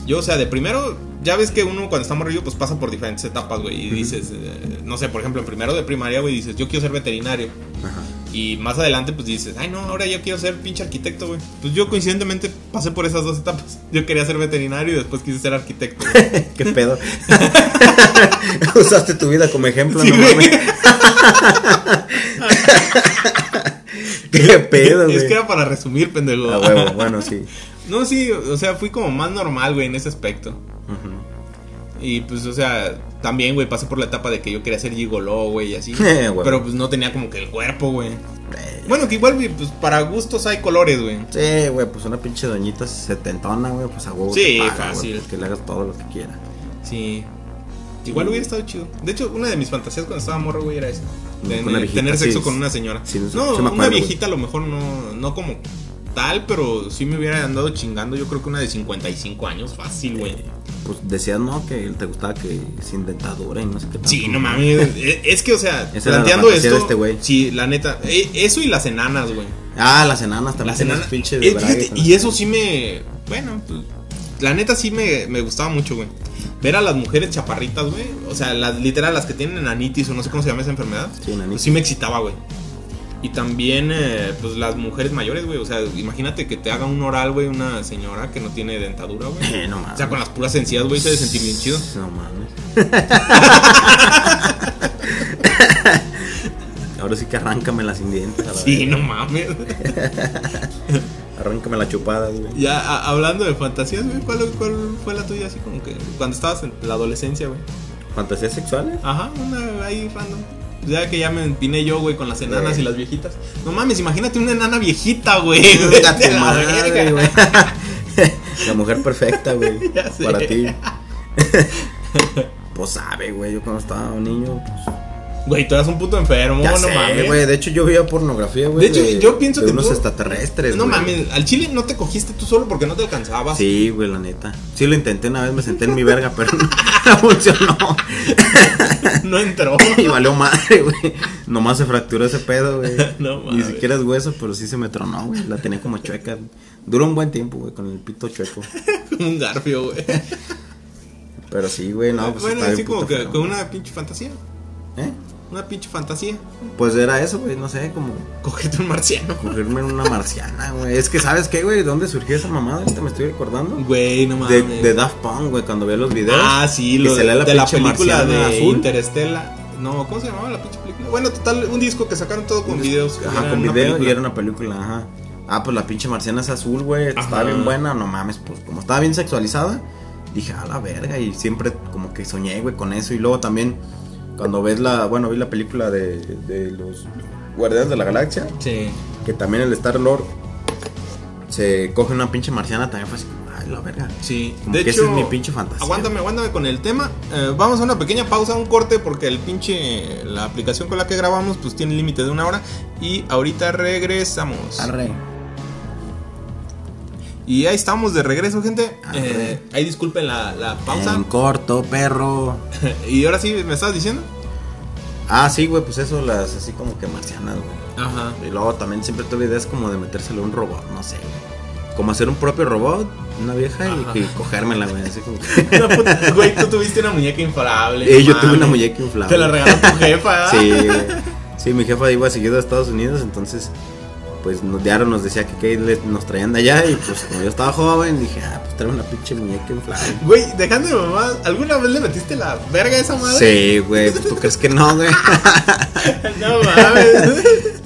Yo, o sea, de primero, ya ves que uno cuando está morrillo, pues pasa por diferentes etapas, güey. Y dices, eh, no sé, por ejemplo, en primero de primaria, güey, dices, yo quiero ser veterinario. Ajá. Y más adelante, pues dices, ay, no, ahora yo quiero ser pinche arquitecto, güey. Pues yo coincidentemente pasé por esas dos etapas. Yo quería ser veterinario y después quise ser arquitecto. [LAUGHS] ¿Qué pedo? [LAUGHS] Usaste tu vida como ejemplo, Sí, no mames. [LAUGHS] ¿Qué pedo, güey? Es que era para resumir, pendejo. A huevo, bueno, sí. No, sí, o sea, fui como más normal, güey, en ese aspecto. Ujú. Y pues, o sea, también, güey, pasé por la etapa de que yo quería ser gigoló, güey, y así. [LAUGHS] Eh, güey. Pero pues no tenía como que el cuerpo, güey. Eh, Bueno, que igual, güey, pues para gustos hay colores, güey. Sí, güey, pues una pinche doñita setentona, güey, pues a huevo. Sí, paga, fácil. güey, pues que le hagas todo lo que quiera. Sí. Igual hubiera estado chido. De hecho, una de mis fantasías cuando estaba morro, güey, era viejita, tener sexo sí. con una señora. Sí, no, sí me una acuerdo, viejita a lo mejor no, no como tal, pero sí me hubiera andado chingando. Yo creo que una de 55 años, fácil, güey. Pues decías, ¿no? Que te gustaba que sin dentadura y no sé qué tanto. Sí, no mames. [LAUGHS] Eh, Es que, o sea, Esa planteando esto. de este güey. sí, la neta. eh, Eso y las enanas, güey. Ah, las enanas también. Las enanas. eh, de fíjate, con y eso sí me. Bueno, pues. La neta sí me, me gustaba mucho, güey. Ver a las mujeres chaparritas, güey. O sea, las literal, las que tienen enanitis o no sé cómo se llama esa enfermedad. Sí, enanitis. Pues sí me excitaba, güey. Y también, eh, pues las mujeres mayores, güey. O sea, imagínate que te haga un oral, güey, una señora que no tiene dentadura, güey. Eh, no mames. O sea, con las puras encías, güey, se debe sentir bien chido. No mames. [LAUGHS] Ahora sí que arráncame las sin dientes. Sí, no mames. [LAUGHS] Arráncame la chupada, güey. Ya a- hablando de fantasías, güey, ¿cuál, ¿cuál fue la tuya así como que cuando estabas en la adolescencia, güey? ¿Fantasías sexuales? Ajá, una ahí random. Ya que ya me empiné yo, güey, con las enanas Güey. y las viejitas. No mames, imagínate una enana viejita, güey. Vete [LAUGHS] a la madre, verga. güey. [LAUGHS] La mujer perfecta, güey. [LAUGHS] Ya sé. Para ti. Pues sabe, güey. Yo cuando estaba un niño, pues. Güey, tú eras un puto enfermo, Ya no sé, mames. güey. De hecho, yo veía pornografía, güey. De hecho, yo pienso de que unos tú- extraterrestres. No güey. mames, al chile no te cogiste tú solo porque no te alcanzabas. Sí, güey, la neta. Sí lo intenté una vez, me senté en mi verga, pero no, [LAUGHS] funcionó. [LAUGHS] No entró. [LAUGHS] Y valió madre, güey. Nomás se fracturó ese pedo, güey. No Ni mames. siquiera es hueso, pero sí se me tronó, güey. La tenía como chueca. Duró un buen tiempo, güey, con el pito chueco. Como un garfio, güey. Pero sí, güey, no, pues bueno, así como que feo. con una pinche fantasía. ¿Eh? Una pinche fantasía. Pues era eso, güey, no sé, como Cogete un marciano. cogerme una marciana, güey. Es que, ¿sabes qué, güey? ¿De dónde surgió esa mamada? Ahorita me estoy recordando. Güey, no mames. de Daft Punk, güey, cuando veo los videos. Ah, sí, lo de, la de la película de azul. Interestela. No, ¿cómo se llamaba la pinche película? Bueno, total, un disco que sacaron todo con videos. Ajá, con una video y era una película, ajá. Ah, pues la pinche marciana es azul, güey. Estaba bien buena, no mames, pues como estaba bien sexualizada, dije, a la verga. Y siempre como que soñé, güey, con eso. Y luego también, cuando ves la, bueno, vi la película de, de los Guardianes de la Galaxia, Sí. que también el Star Lord se coge una pinche marciana, también fue así, ay, la verga. Sí, Como de que hecho, esa es mi pinche fantasía. Aguántame, aguántame con el tema. Eh, vamos a una pequeña pausa, un corte, porque el pinche. La aplicación con la que grabamos, pues tiene límite de una hora. Y ahorita regresamos. Arre. Y ahí estamos de regreso, gente. Arre. Eh, ahí disculpen la, la pausa. En corto, perro. [LAUGHS] y ahora sí, ¿me estabas diciendo? Ah, sí, güey, pues eso, las así como que marcianas, güey. Aja. Y luego también siempre tuve ideas como de metérselo a un robot, no sé, güey. Como hacer un propio robot, una vieja, y, Ajá. y cogérmela, güey. Así como que. [LAUGHS] No, puta, güey, tú tuviste una muñeca inflable. Eh, yo tuve una muñeca inflable. Te la regaló tu [LAUGHS] jefa. Sí. Sí, mi jefa iba seguido a Estados Unidos, entonces, pues nos, diario nos decía que, nos traían de allá. Y pues como yo estaba joven, dije, ah, pues trae una pinche muñeca inflable. Güey, dejando de mamá, ¿alguna vez le metiste la verga a esa madre? Sí, güey, pues tú crees que no, güey. [LAUGHS] No mames.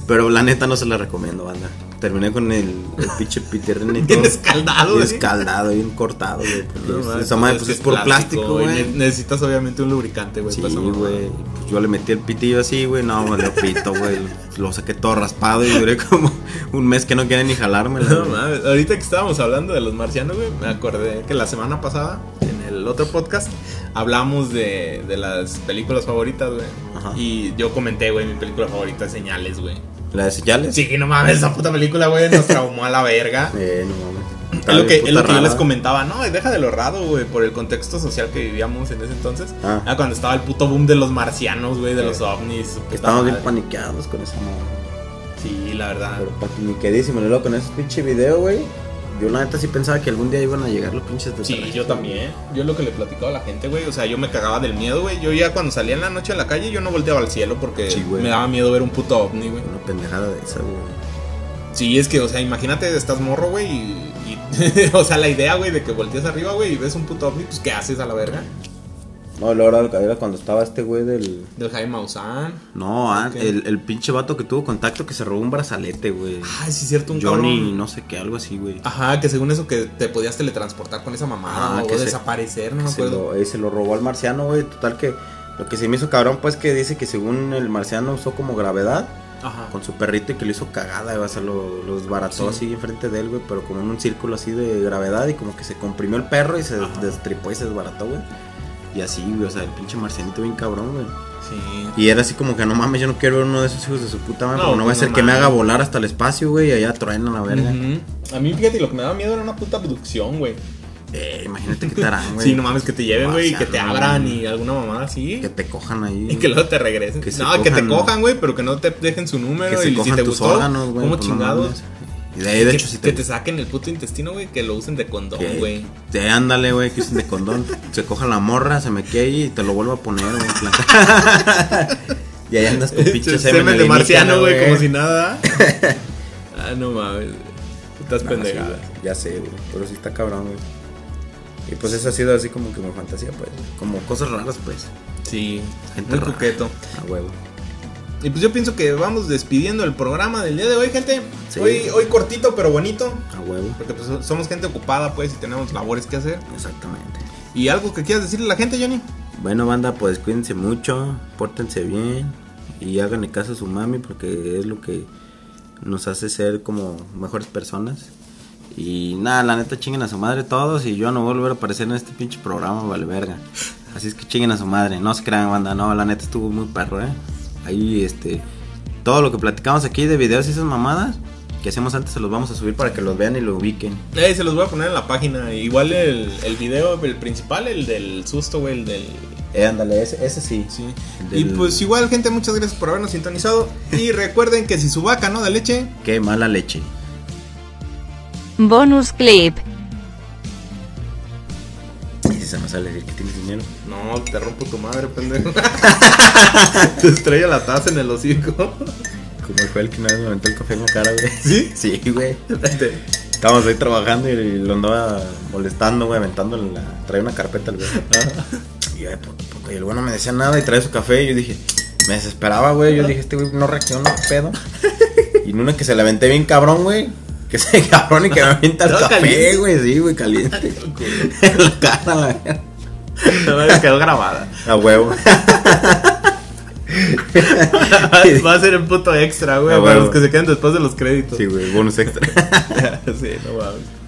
Pero la neta no se la recomiendo, banda. Terminé con el, el pinche pitirrín y [LAUGHS] Bien escaldado, Bien escaldado, bien cortado, güey. porque No es- mames, esa madre pues pues es es por plástico, güey. Necesitas obviamente un lubricante, güey. Sí, güey. Pues yo le metí el pitillo así, güey. No, me lo pito, güey. Lo saqué todo raspado y duré como un mes que no quería ni jalármela. No mames, ahorita que estábamos hablando de los marcianos, güey, me acordé que la semana pasada, en el otro podcast, hablamos de, de las películas favoritas, güey. Y yo comenté, güey, mi película favorita es Señales, güey. ¿La de señales? Sí, no mames, esa puta película, güey, nos traumó a la verga. [LAUGHS] Eh, no mames. Es lo que, es lo que yo les comentaba, no, deja de lo raro, güey, por el contexto social que vivíamos en ese entonces. Ah. Ah, cuando estaba el puto boom de los marcianos, güey, de Sí. los ovnis. Estamos bien paniqueados con esa madre. Sí, la verdad. Pero paniquedísimo. Y luego con ese pinche video, güey. Yo la neta sí pensaba que algún día iban a llegar los pinches de Sí, yo también. Yo lo que le platicaba a la gente, güey. O sea, yo me cagaba del miedo, güey. Yo ya cuando salía en la noche a la calle, yo no volteaba al cielo porque Sí, me daba miedo ver un puto ovni, güey. Una pendejada de esa, güey. Sí, es que, o sea, imagínate, estás morro, güey. Y, y- [LAUGHS] o sea, la idea, güey, de que volteas arriba, güey, y ves un puto ovni, pues ¿qué haces a la verga? No, la hora era cuando estaba este güey del. Del Jaime Maussan. No, ah, Ok. el, el pinche vato que tuvo contacto que se robó un brazalete, güey. Ay, sí, es cierto, un Johnny, cabrón. no sé qué, algo así, güey. Ajá, que según eso que te podías teletransportar con esa mamada Ah, o que se- desaparecer, no me se, acuerdo. lo, eh, se lo robó al marciano, güey. Total que lo que se me hizo cabrón, pues que dice que según el marciano usó como gravedad Ajá. con su perrito y que lo hizo cagada, güey. O sea, lo, lo desbarató Sí. así enfrente de él, güey. Pero como en un círculo así de gravedad y como que se comprimió el perro y se Ajá. destripó y se desbarató, güey. Y así, güey. O sea, el pinche marcianito bien cabrón, güey. Sí. Y era así como que no mames, yo no quiero ver uno de esos hijos de su puta madre. No, porque no va a pues, ser no que me haga volar hasta el espacio, güey. Y allá truenan la verga. A mí, fíjate, lo que me daba miedo era una puta abducción, güey. Eh, imagínate qué te harán, [LAUGHS] güey. Sí, no mames, que te lleven, güey, y que te abran y alguna mamada así. Que te cojan ahí. Y que luego te regresen. Que no, que te cojan, cojan, güey, pero que no te dejen su número. que se y si cojan te tus gustó, órganos, güey. como pues, no chingados. Y de ahí, de que, hecho, si que te, te saquen el puto intestino, güey, que lo usen de condón, güey. de ándale, güey, que usen de condón. [LAUGHS] se coja la morra, se me quede y te lo vuelvo a poner, güey. [LAUGHS] y ahí andas con pinche semen, Semen de marciano, güey, como si nada. [LAUGHS] ah, no mames. Putas No, sí, pendejadas. güey, ya sé, güey. Pero sí está cabrón, güey. Y pues eso ha sido así como que mi fantasía, pues. Como cosas raras, pues. Sí, Gente muy rara. coqueto. A huevo. Y pues yo pienso que vamos despidiendo el programa del día de hoy, gente. Sí. Hoy, hoy cortito, pero bonito. A huevo. Porque pues somos gente ocupada, pues, y tenemos labores que hacer. Exactamente. ¿Y algo que quieras decirle a la gente, Johnny? Bueno, banda, pues cuídense mucho, pórtense bien y háganle caso a su mami porque es lo que nos hace ser como mejores personas. Y nada, la neta chinguen a su madre todos y yo no voy a volver a aparecer en este pinche programa, vale verga. Así es que chinguen a su madre, no se crean, banda, no, la neta estuvo muy perro, eh. Ahí, este, todo lo que platicamos aquí de videos y esas mamadas que hacemos antes se los vamos a subir para que los vean y lo ubiquen. Eh, se los voy a poner en la página. Igual el, el video, el principal, el del susto, güey, el del... Eh, ándale, ese, ese sí. Sí. Del- Y pues igual, gente, muchas gracias por habernos sintonizado. Y [LAUGHS] recuerden que si su vaca no da leche, Qué mala leche. Bonus clip. Y si se me sale decir que tienes dinero. No, te rompo tu madre, pendejo. [LAUGHS] te estrella la taza en el hocico. Como fue el que una vez me aventó el café en la cara, güey. ¿Sí? Sí, güey. Estábamos ahí trabajando y lo andaba molestando, güey, aventando la... Traía una carpeta el güey. Y, ay, puto, puto, y el güey no me decía nada y traía su café y yo dije... Me desesperaba, güey. Yo dije, este güey no reacciona, ¿qué pedo. [LAUGHS] Y en una que se la aventé bien cabrón, güey. Que se [LAUGHS] cabrón y que me avienta el café, güey. Sí, güey, caliente. en la cara, la verga. Quedó grabada. A huevo. [LAUGHS] Va a ser el puto extra, güey, Ah, para los que se quedan después de los créditos. Sí, güey, bonus extra. [LAUGHS] sí, no mames.